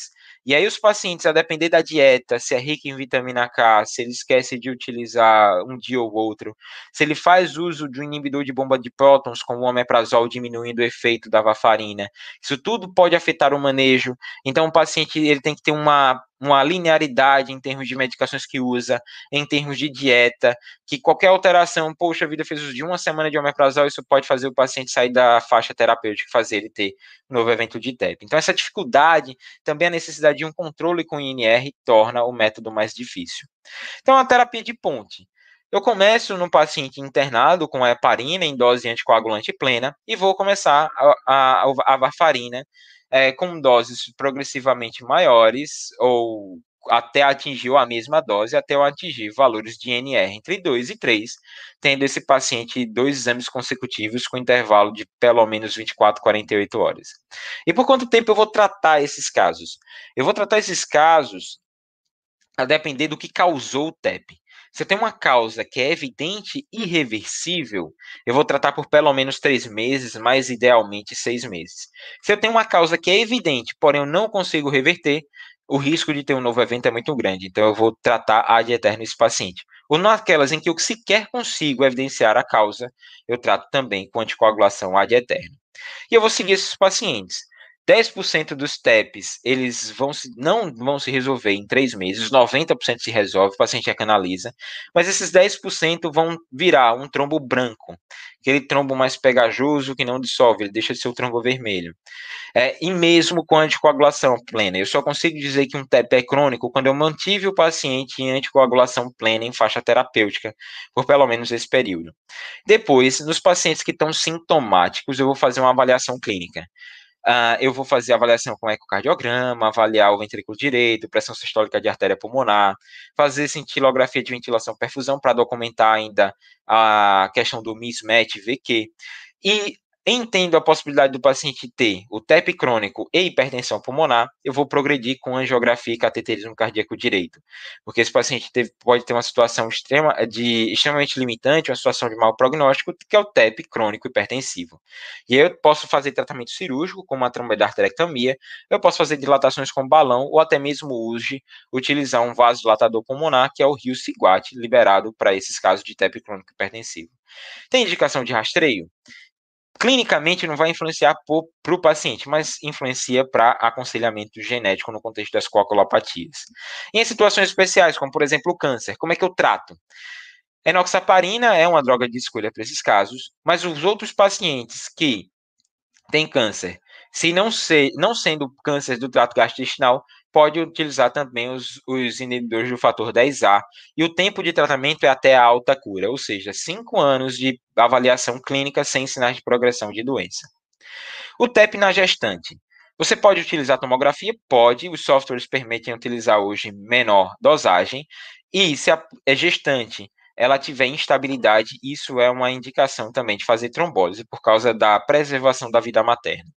E aí os pacientes, a depender da dieta, se é rico em vitamina K, se ele esquece de utilizar um dia ou outro, se ele faz uso de um inibidor de bomba de prótons, como o omeprazol, diminuindo o efeito da varfarina, isso tudo pode afetar o manejo. Então o paciente ele tem que ter uma uma linearidade em termos de medicações que usa, em termos de dieta, que qualquer alteração, poxa, vida fez uso de uma semana de omeprazol, isso pode fazer o paciente sair da faixa terapêutica, fazer ele ter um novo evento de TEP. Então, essa dificuldade, também a necessidade de um controle com INR, torna o método mais difícil. Então, a terapia de ponte. Eu começo no paciente internado com heparina em dose anticoagulante plena e vou começar a, a, a varfarina é, com doses progressivamente maiores ou até atingir a mesma dose, até atingir valores de NR entre 2 e 3, tendo esse paciente dois exames consecutivos com intervalo de pelo menos 24, 48 horas. E por quanto tempo eu vou tratar esses casos? Eu vou tratar esses casos a depender do que causou o TEP. Se eu tenho uma causa que é evidente e irreversível, eu vou tratar por pelo menos três meses, mas idealmente seis meses. Se eu tenho uma causa que é evidente, porém eu não consigo reverter, o risco de ter um novo evento é muito grande. Então eu vou tratar ad eterno esse paciente. Ou naquelas em que eu sequer consigo evidenciar a causa, eu trato também com anticoagulação ad eterno. E eu vou seguir esses pacientes. 10% dos TEPs, eles vão se, não vão se resolver em três meses, 90% se resolve, o paciente é canaliza, mas esses 10% vão virar um trombo branco, aquele trombo mais pegajoso que não dissolve, ele deixa de ser o trombo vermelho. É, e mesmo com anticoagulação plena, eu só consigo dizer que um TEP é crônico quando eu mantive o paciente em anticoagulação plena em faixa terapêutica, por pelo menos esse período. Depois, nos pacientes que estão sintomáticos, eu vou fazer uma avaliação clínica. Uh, eu vou fazer avaliação com ecocardiograma, avaliar o ventrículo direito, pressão sistólica de artéria pulmonar, fazer cintilografia de ventilação perfusão para documentar ainda a questão do mismatch VQ. E entendo a possibilidade do paciente ter o TEP crônico e hipertensão pulmonar, eu vou progredir com angiografia e cateterismo cardíaco direito, porque esse paciente teve, pode ter uma situação extrema, de, extremamente limitante, uma situação de mau prognóstico, que é o TEP crônico hipertensivo. E eu posso fazer tratamento cirúrgico, como a trombodarterectomia, eu posso fazer dilatações com balão, ou até mesmo USG, utilizar um vasodilatador pulmonar, que é o rio Siguat, liberado para esses casos de TEP crônico hipertensivo. Tem indicação de rastreio? Clinicamente não vai influenciar para o paciente, mas influencia para aconselhamento genético no contexto das coagulopatias. E em situações especiais, como por exemplo o câncer, como é que eu trato? Enoxaparina é uma droga de escolha para esses casos, mas os outros pacientes que têm câncer, se não, ser, não sendo câncer do trato gastrointestinal, pode utilizar também os, os inibidores do fator 10A, e o tempo de tratamento é até a alta cura, ou seja, cinco anos de avaliação clínica sem sinais de progressão de doença. O TEP na gestante. Você pode utilizar tomografia? Pode, os softwares permitem utilizar hoje menor dosagem, e se a é gestante ela tiver instabilidade, isso é uma indicação também de fazer trombose, por causa da preservação da vida materna.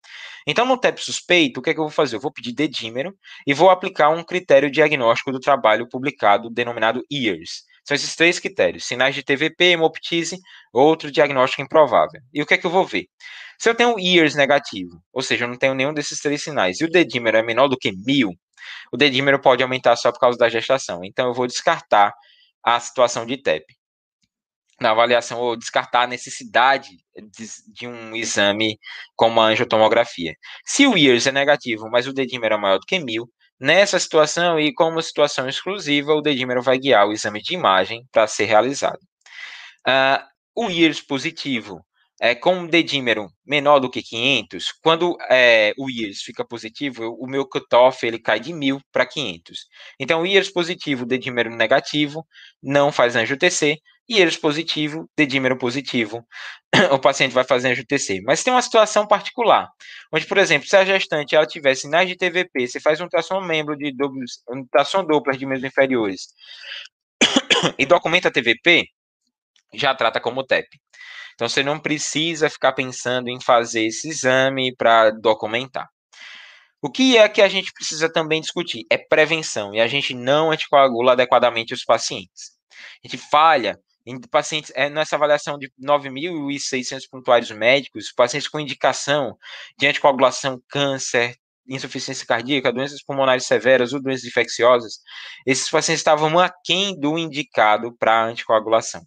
Então, no TEP suspeito, o que, é que eu vou fazer? Eu vou pedir dedímero e vou aplicar um critério diagnóstico do trabalho publicado denominado EARS. São esses três critérios: sinais de TVP, hemoptise, outro diagnóstico improvável. E o que é que eu vou ver? Se eu tenho EARS negativo, ou seja, eu não tenho nenhum desses três sinais, e o dedímero é menor do que mil, o dedímero pode aumentar só por causa da gestação. Então, eu vou descartar a situação de TEP na avaliação ou descartar a necessidade de, de, um exame como a angiotomografia. Se o EARS é negativo, mas o dedímero é maior do que mil, nessa situação e como situação exclusiva, o dedímero vai guiar o exame de imagem para ser realizado. Uh, o EARS positivo é, com um dedímero menor do que 500, quando é, o IRS fica positivo, o meu cutoff ele cai de 1000 para 500. Então, IRS positivo, dedímero negativo, não faz anjo TC, IRS positivo, dedímero positivo, *coughs* o paciente vai fazer anjo TC. Mas tem uma situação particular, onde, por exemplo, se a gestante ela tiver sinais de TVP, você faz um ultrassom membro de um ultrassom Doppler de membros inferiores *coughs* e documenta TVP, já trata como TEP. Então você não precisa ficar pensando em fazer esse exame para documentar. O que é que a gente precisa também discutir? É prevenção, e a gente não anticoagula adequadamente os pacientes. A gente falha em pacientes, é, nessa avaliação de 9.600 pontuários médicos, pacientes com indicação de anticoagulação, câncer, insuficiência cardíaca, doenças pulmonares severas ou doenças infecciosas, esses pacientes estavam aquém do indicado para anticoagulação.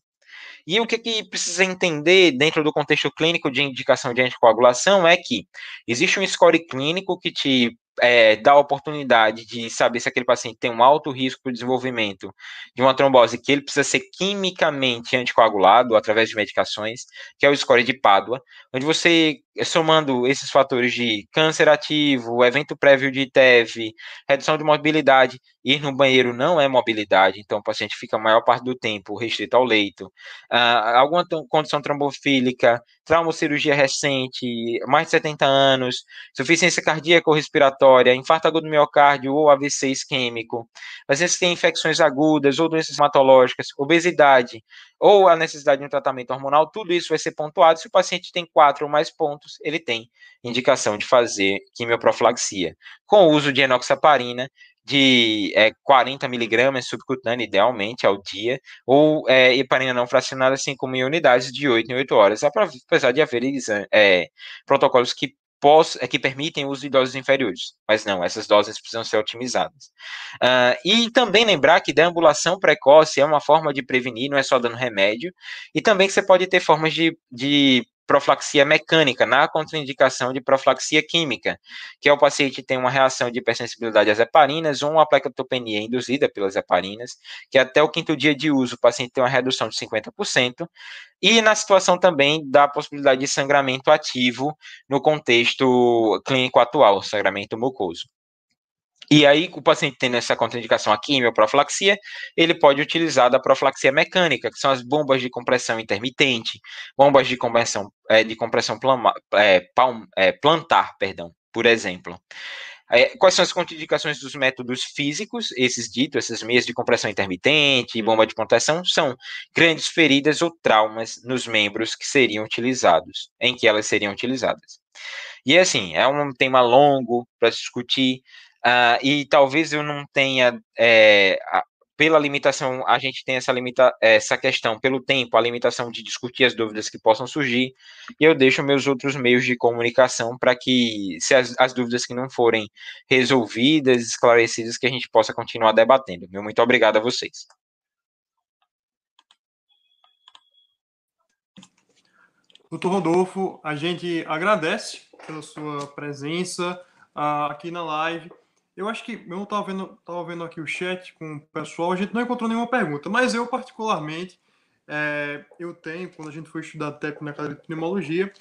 E o que, que precisa entender dentro do contexto clínico de indicação de anticoagulação é que existe um score clínico que te é, dá a oportunidade de saber se aquele paciente tem um alto risco de desenvolvimento de uma trombose que ele precisa ser quimicamente anticoagulado através de medicações, que é o score de Pádua, onde você, somando esses fatores de câncer ativo, evento prévio de TEV, redução de mobilidade, ir no banheiro não é mobilidade, então o paciente fica a maior parte do tempo restrito ao leito, uh, alguma condição trombofílica, traumocirurgia recente, mais de 70 anos, suficiência cardíaca ou respiratória, infarto agudo do miocárdio ou AVC isquêmico, pacientes que têm infecções agudas ou doenças hematológicas, obesidade, ou a necessidade de um tratamento hormonal, tudo isso vai ser pontuado. Se o paciente tem quatro ou mais pontos, ele tem indicação de fazer quimioprofilaxia, com o uso de enoxaparina de é, 40 miligramas subcutânea, idealmente, ao dia, ou é, heparina não fracionada, 5 mil unidades de 8 em 8 horas, apesar de haver é, protocolos que pós, é, que permitem o uso de doses inferiores. Mas não, essas doses precisam ser otimizadas. Uh, e também lembrar que deambulação precoce é uma forma de prevenir, não é só dando remédio, e também que você pode ter formas de, de profilaxia mecânica, na contraindicação de profilaxia química, que é o paciente tem uma reação de hipersensibilidade às heparinas ou uma plectopenia induzida pelas heparinas, que até o quinto dia de uso o paciente tem uma redução de 50%, e na situação também da possibilidade de sangramento ativo no contexto clínico atual, sangramento mucoso. E aí, o paciente tendo essa contraindicação a quimioprofilaxia, ele pode utilizar da profilaxia mecânica, que são as bombas de compressão intermitente, bombas de compressão, é, de compressão plama, é, palm, é, plantar, perdão, por exemplo. É, quais são as contraindicações dos métodos físicos, esses ditos, essas meias de compressão intermitente, bomba de proteção, são grandes feridas ou traumas nos membros que seriam utilizados, em que elas seriam utilizadas. E assim, é um tema longo para discutir, Uh, e talvez eu não tenha, é, pela limitação, a gente tem essa, limita, essa questão, pelo tempo, a limitação de discutir as dúvidas que possam surgir, e eu deixo meus outros meios de comunicação para que, se as, as, dúvidas que não forem resolvidas, esclarecidas, que a gente possa continuar debatendo. Meu muito obrigado a vocês. Doutor Rodolfo, a gente agradece pela sua presença uh, aqui na live. Eu acho que eu estava vendo, tava vendo aqui o chat com o pessoal, a gente não encontrou nenhuma pergunta, mas eu particularmente é, eu tenho, quando a gente foi estudar TEP na cadeira de pneumologia,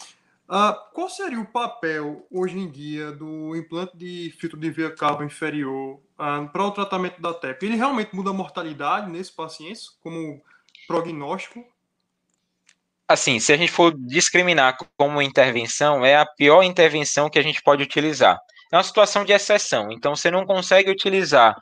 uh, qual seria o papel hoje em dia do implante de filtro de via cava inferior uh, para o tratamento da TEP? Ele realmente muda a mortalidade nesses pacientes como prognóstico? Assim, se a gente for discriminar como intervenção, é a pior intervenção que a gente pode utilizar é uma situação de exceção. Então, você não consegue utilizar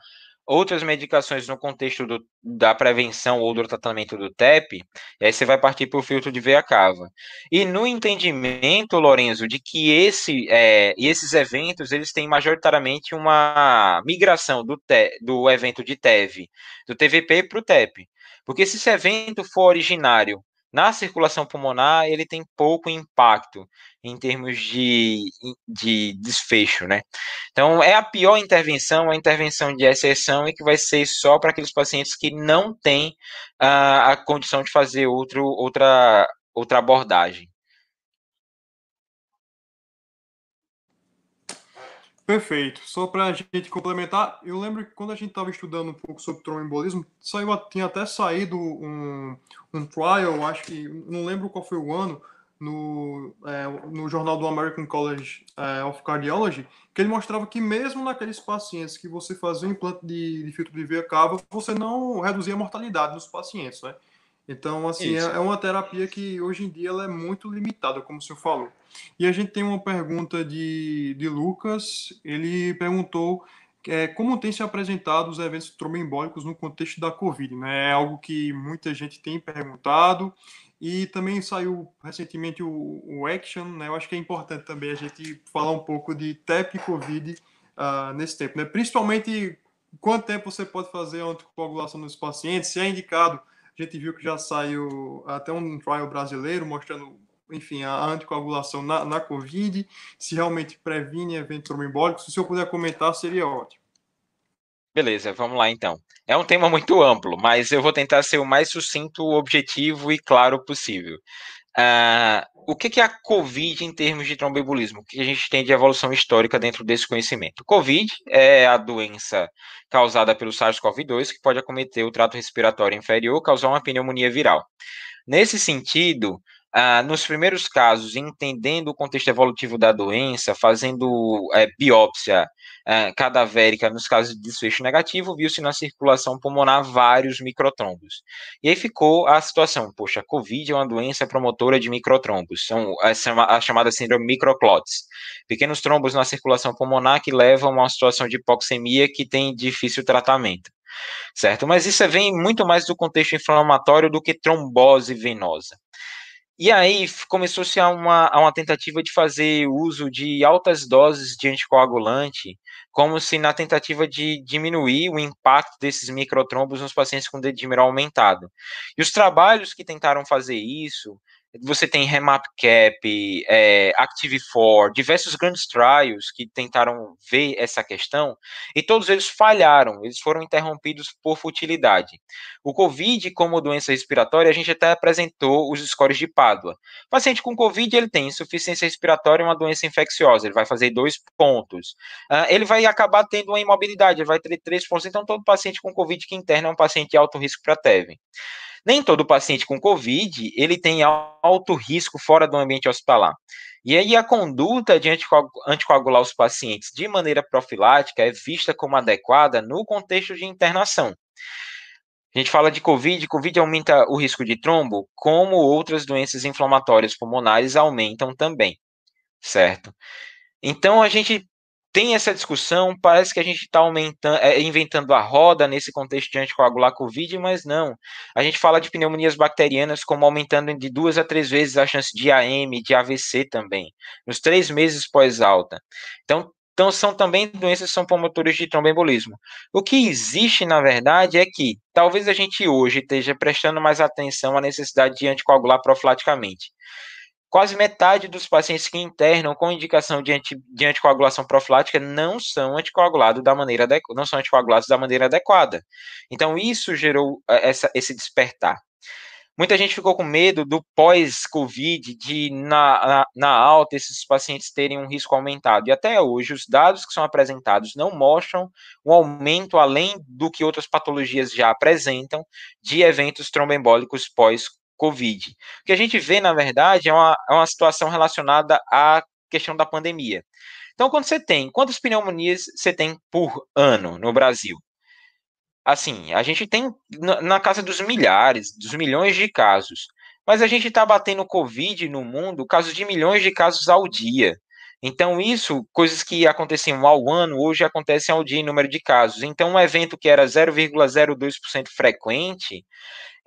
outras medicações no contexto do, da prevenção ou do tratamento do TEP, e aí você vai partir para o filtro de veia cava. E no entendimento, Lorenzo, de que esse, é, esses eventos eles têm majoritariamente uma migração do, te, do evento de TEV, do TVP para o TEP. Porque se esse evento for originário na circulação pulmonar, ele tem pouco impacto em termos de, de desfecho, né? Então, é a pior intervenção, a intervenção de exceção e que vai ser só para aqueles pacientes que não têm uh, a condição de fazer outro, outra, outra abordagem. Perfeito. Só para a gente complementar, eu lembro que quando a gente estava estudando um pouco sobre tromboembolismo, saiu, tinha até saído um, um trial, acho que, não lembro qual foi o ano, no, é, no jornal do American College é, of Cardiology, que ele mostrava que mesmo naqueles pacientes que você fazia o implante de, de filtro de veia cava, você não reduzia a mortalidade nos pacientes, né? Então, assim, é, é, uma terapia que hoje em dia ela é muito limitada, como o senhor falou. E a gente tem uma pergunta de, de Lucas. Ele perguntou é, como tem se apresentado os eventos tromboembólicos no contexto da Covid. Né? É algo que muita gente tem perguntado. E também saiu recentemente o, o Action. Né? Eu acho que é importante também a gente falar um pouco de TEP e Covid uh, nesse tempo. Né? Principalmente quanto tempo você pode fazer a anticoagulação nos pacientes, se é indicado a gente viu que já saiu até um trial brasileiro mostrando, enfim, a anticoagulação na, na Covid, se realmente previne eventos tromboembólicos. Se o senhor puder comentar, seria ótimo. Beleza, vamos lá então. É um tema muito amplo, mas eu vou tentar ser o mais sucinto, objetivo e claro possível. Uh, o que, é a COVID em termos de tromboembolismo? O que a gente tem de evolução histórica dentro desse conhecimento? COVID é a doença causada pelo SARS-CoV-2 que pode acometer o trato respiratório inferior, causar uma pneumonia viral. Nesse sentido, ah, nos primeiros casos, entendendo o contexto evolutivo da doença, fazendo é, biópsia é, cadavérica nos casos de desfecho negativo, viu-se na circulação pulmonar vários microtrombos. E aí ficou a situação, poxa, a COVID é uma doença promotora de microtrombos, são a, a chamada síndrome microclots, pequenos trombos na circulação pulmonar que levam a uma situação de hipoxemia que tem difícil tratamento certo? Mas isso vem muito mais do contexto inflamatório do que trombose venosa. E aí começou-se a uma, a uma tentativa de fazer uso de altas doses de anticoagulante, como se na tentativa de diminuir o impacto desses microtrombos nos pacientes com dedímero aumentado. E os trabalhos que tentaram fazer isso você tem RemapCap, é, Active4, diversos grandes trials que tentaram ver essa questão e todos eles falharam, eles foram interrompidos por futilidade. O COVID, como doença respiratória, a gente até apresentou os scores de Pádua. O paciente com COVID, ele tem insuficiência respiratória, uma doença infecciosa, ele vai fazer dois pontos. Uh, ele vai acabar tendo uma imobilidade, ele vai ter três pontos. Então, todo paciente com COVID que interna é um paciente de alto risco para TEV. Nem todo paciente com COVID, ele tem alto risco fora do ambiente hospitalar. E aí a conduta de anticoagular os pacientes de maneira profilática é vista como adequada no contexto de internação. A gente fala de COVID, COVID aumenta o risco de trombo, como outras doenças inflamatórias pulmonares aumentam também, certo? Então a gente tem essa discussão, parece que a gente está é, inventando a roda nesse contexto de anticoagular Covid, mas não. A gente fala de pneumonias bacterianas como aumentando de duas a três vezes a chance de AM, de AVC também, nos três meses pós-alta. Então, então, são também doenças que são promotores de tromboembolismo. O que existe, na verdade, é que talvez a gente hoje esteja prestando mais atenção à necessidade de anticoagular profilaticamente. Quase metade dos pacientes que internam com indicação de, anti, de anticoagulação profilática não são anticoagulados da maneira não são anticoagulados da maneira adequada. Então isso gerou eh, essa, esse despertar. Muita gente ficou com medo do pós-Covid, de na, na, na, alta esses pacientes terem um risco aumentado. E até hoje, os dados que são apresentados não mostram um aumento além do que outras patologias já apresentam de eventos tromboembólicos pós-Covid. Covid. O que a gente vê, na verdade, é uma, é uma situação relacionada à questão da pandemia. Então, quando você tem, quantas pneumonias você tem por ano no Brasil? Assim, a gente tem na casa dos milhares, dos milhões de casos. Mas a gente está batendo Covid no mundo, casos de milhões de casos ao dia. Então, isso, coisas que aconteciam ao ano, hoje acontecem ao dia em número de casos. Então, um evento que era 0,02% frequente,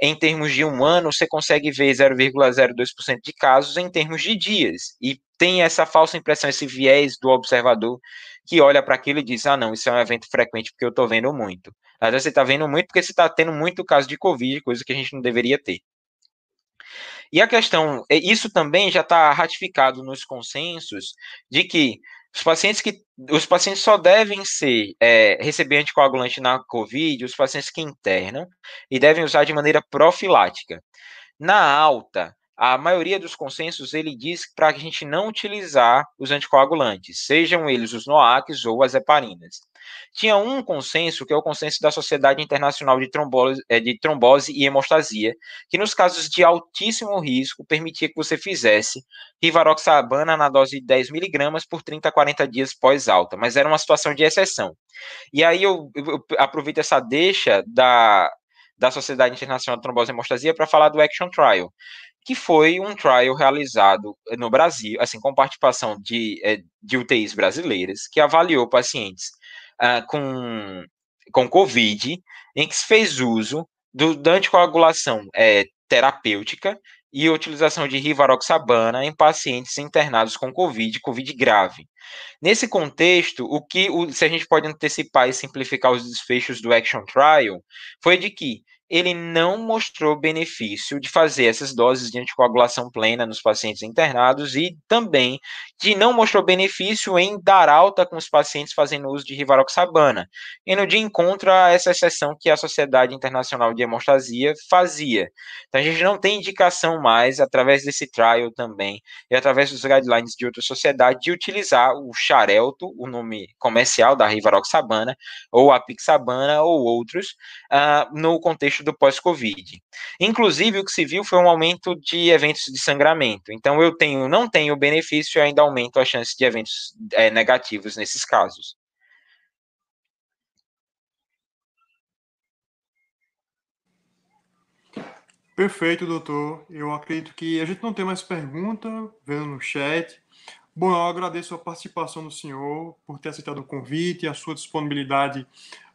em termos de um ano, você consegue ver 0,02% de casos em termos de dias. E tem essa falsa impressão, esse viés do observador que olha para aquilo e diz: ah, não, isso é um evento frequente porque eu estou vendo muito. Às vezes você está vendo muito porque você está tendo muito caso de Covid, coisa que a gente não deveria ter. E a questão, é, isso também já está ratificado nos consensos de que os pacientes que os pacientes só devem ser é, receber anticoagulante na COVID, os pacientes que internam e devem usar de maneira profilática. Na alta, a maioria dos consensos ele diz para a gente não utilizar os anticoagulantes, sejam eles os NOACs ou as heparinas. Tinha um consenso, que é o consenso da Sociedade Internacional de Trombose, eh, de Trombose e Hemostasia, que nos casos de altíssimo risco permitia que você fizesse rivaroxabana na dose de 10 miligramas por 30 a 40 dias pós-alta, mas era uma situação de exceção. E aí eu, eu aproveito essa deixa da, da Sociedade Internacional de Trombose e Hemostasia para falar do Action Trial, que foi um trial realizado no Brasil, assim, com participação de, eh, de UTIs brasileiras, que avaliou pacientes uh, com, com Covid, em que se fez uso do, da anticoagulação é, terapêutica e utilização de rivaroxabana em pacientes internados com Covid, Covid grave. Nesse contexto, o que, o, se a gente pode antecipar e simplificar os desfechos do Action Trial, foi de que ele não mostrou benefício de fazer essas doses de anticoagulação plena nos pacientes internados e também de não mostrou benefício em dar alta com os pacientes fazendo uso de rivaroxabana, indo de encontro a essa exceção que a Sociedade Internacional de Hemostasia fazia. Então a gente não tem indicação mais, através desse trial também, e através dos guidelines de outra sociedade, de utilizar o Xarelto, o nome comercial da rivaroxabana, ou a pixabana, ou outros, uh, no contexto do pós-Covid. Inclusive, o que se viu foi um aumento de eventos de sangramento. Então eu tenho, não tenho benefício ainda aumenta a chance de eventos é, negativos nesses casos. Perfeito, doutor. Eu acredito que a gente não tem mais pergunta, vendo no chat. Bom, eu agradeço a participação do senhor por ter aceitado o convite e a sua disponibilidade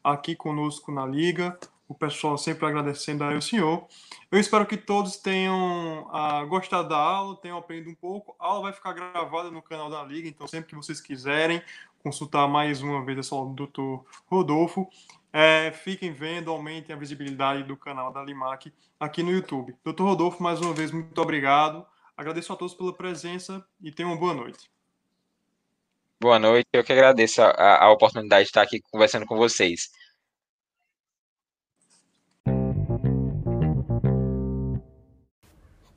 aqui conosco na Liga o pessoal sempre agradecendo ao senhor. Eu espero que todos tenham ah, gostado da aula, tenham aprendido um pouco. A aula vai ficar gravada no canal da Liga, então sempre que vocês quiserem consultar mais uma vez essa aula do Dr. Rodolfo, é, fiquem vendo, aumentem a visibilidade do canal da Limac aqui no YouTube. Dr. Rodolfo, mais uma vez, muito obrigado. Agradeço a todos pela presença e tenham uma boa noite. Boa noite, eu que agradeço a, a oportunidade de estar aqui conversando com vocês.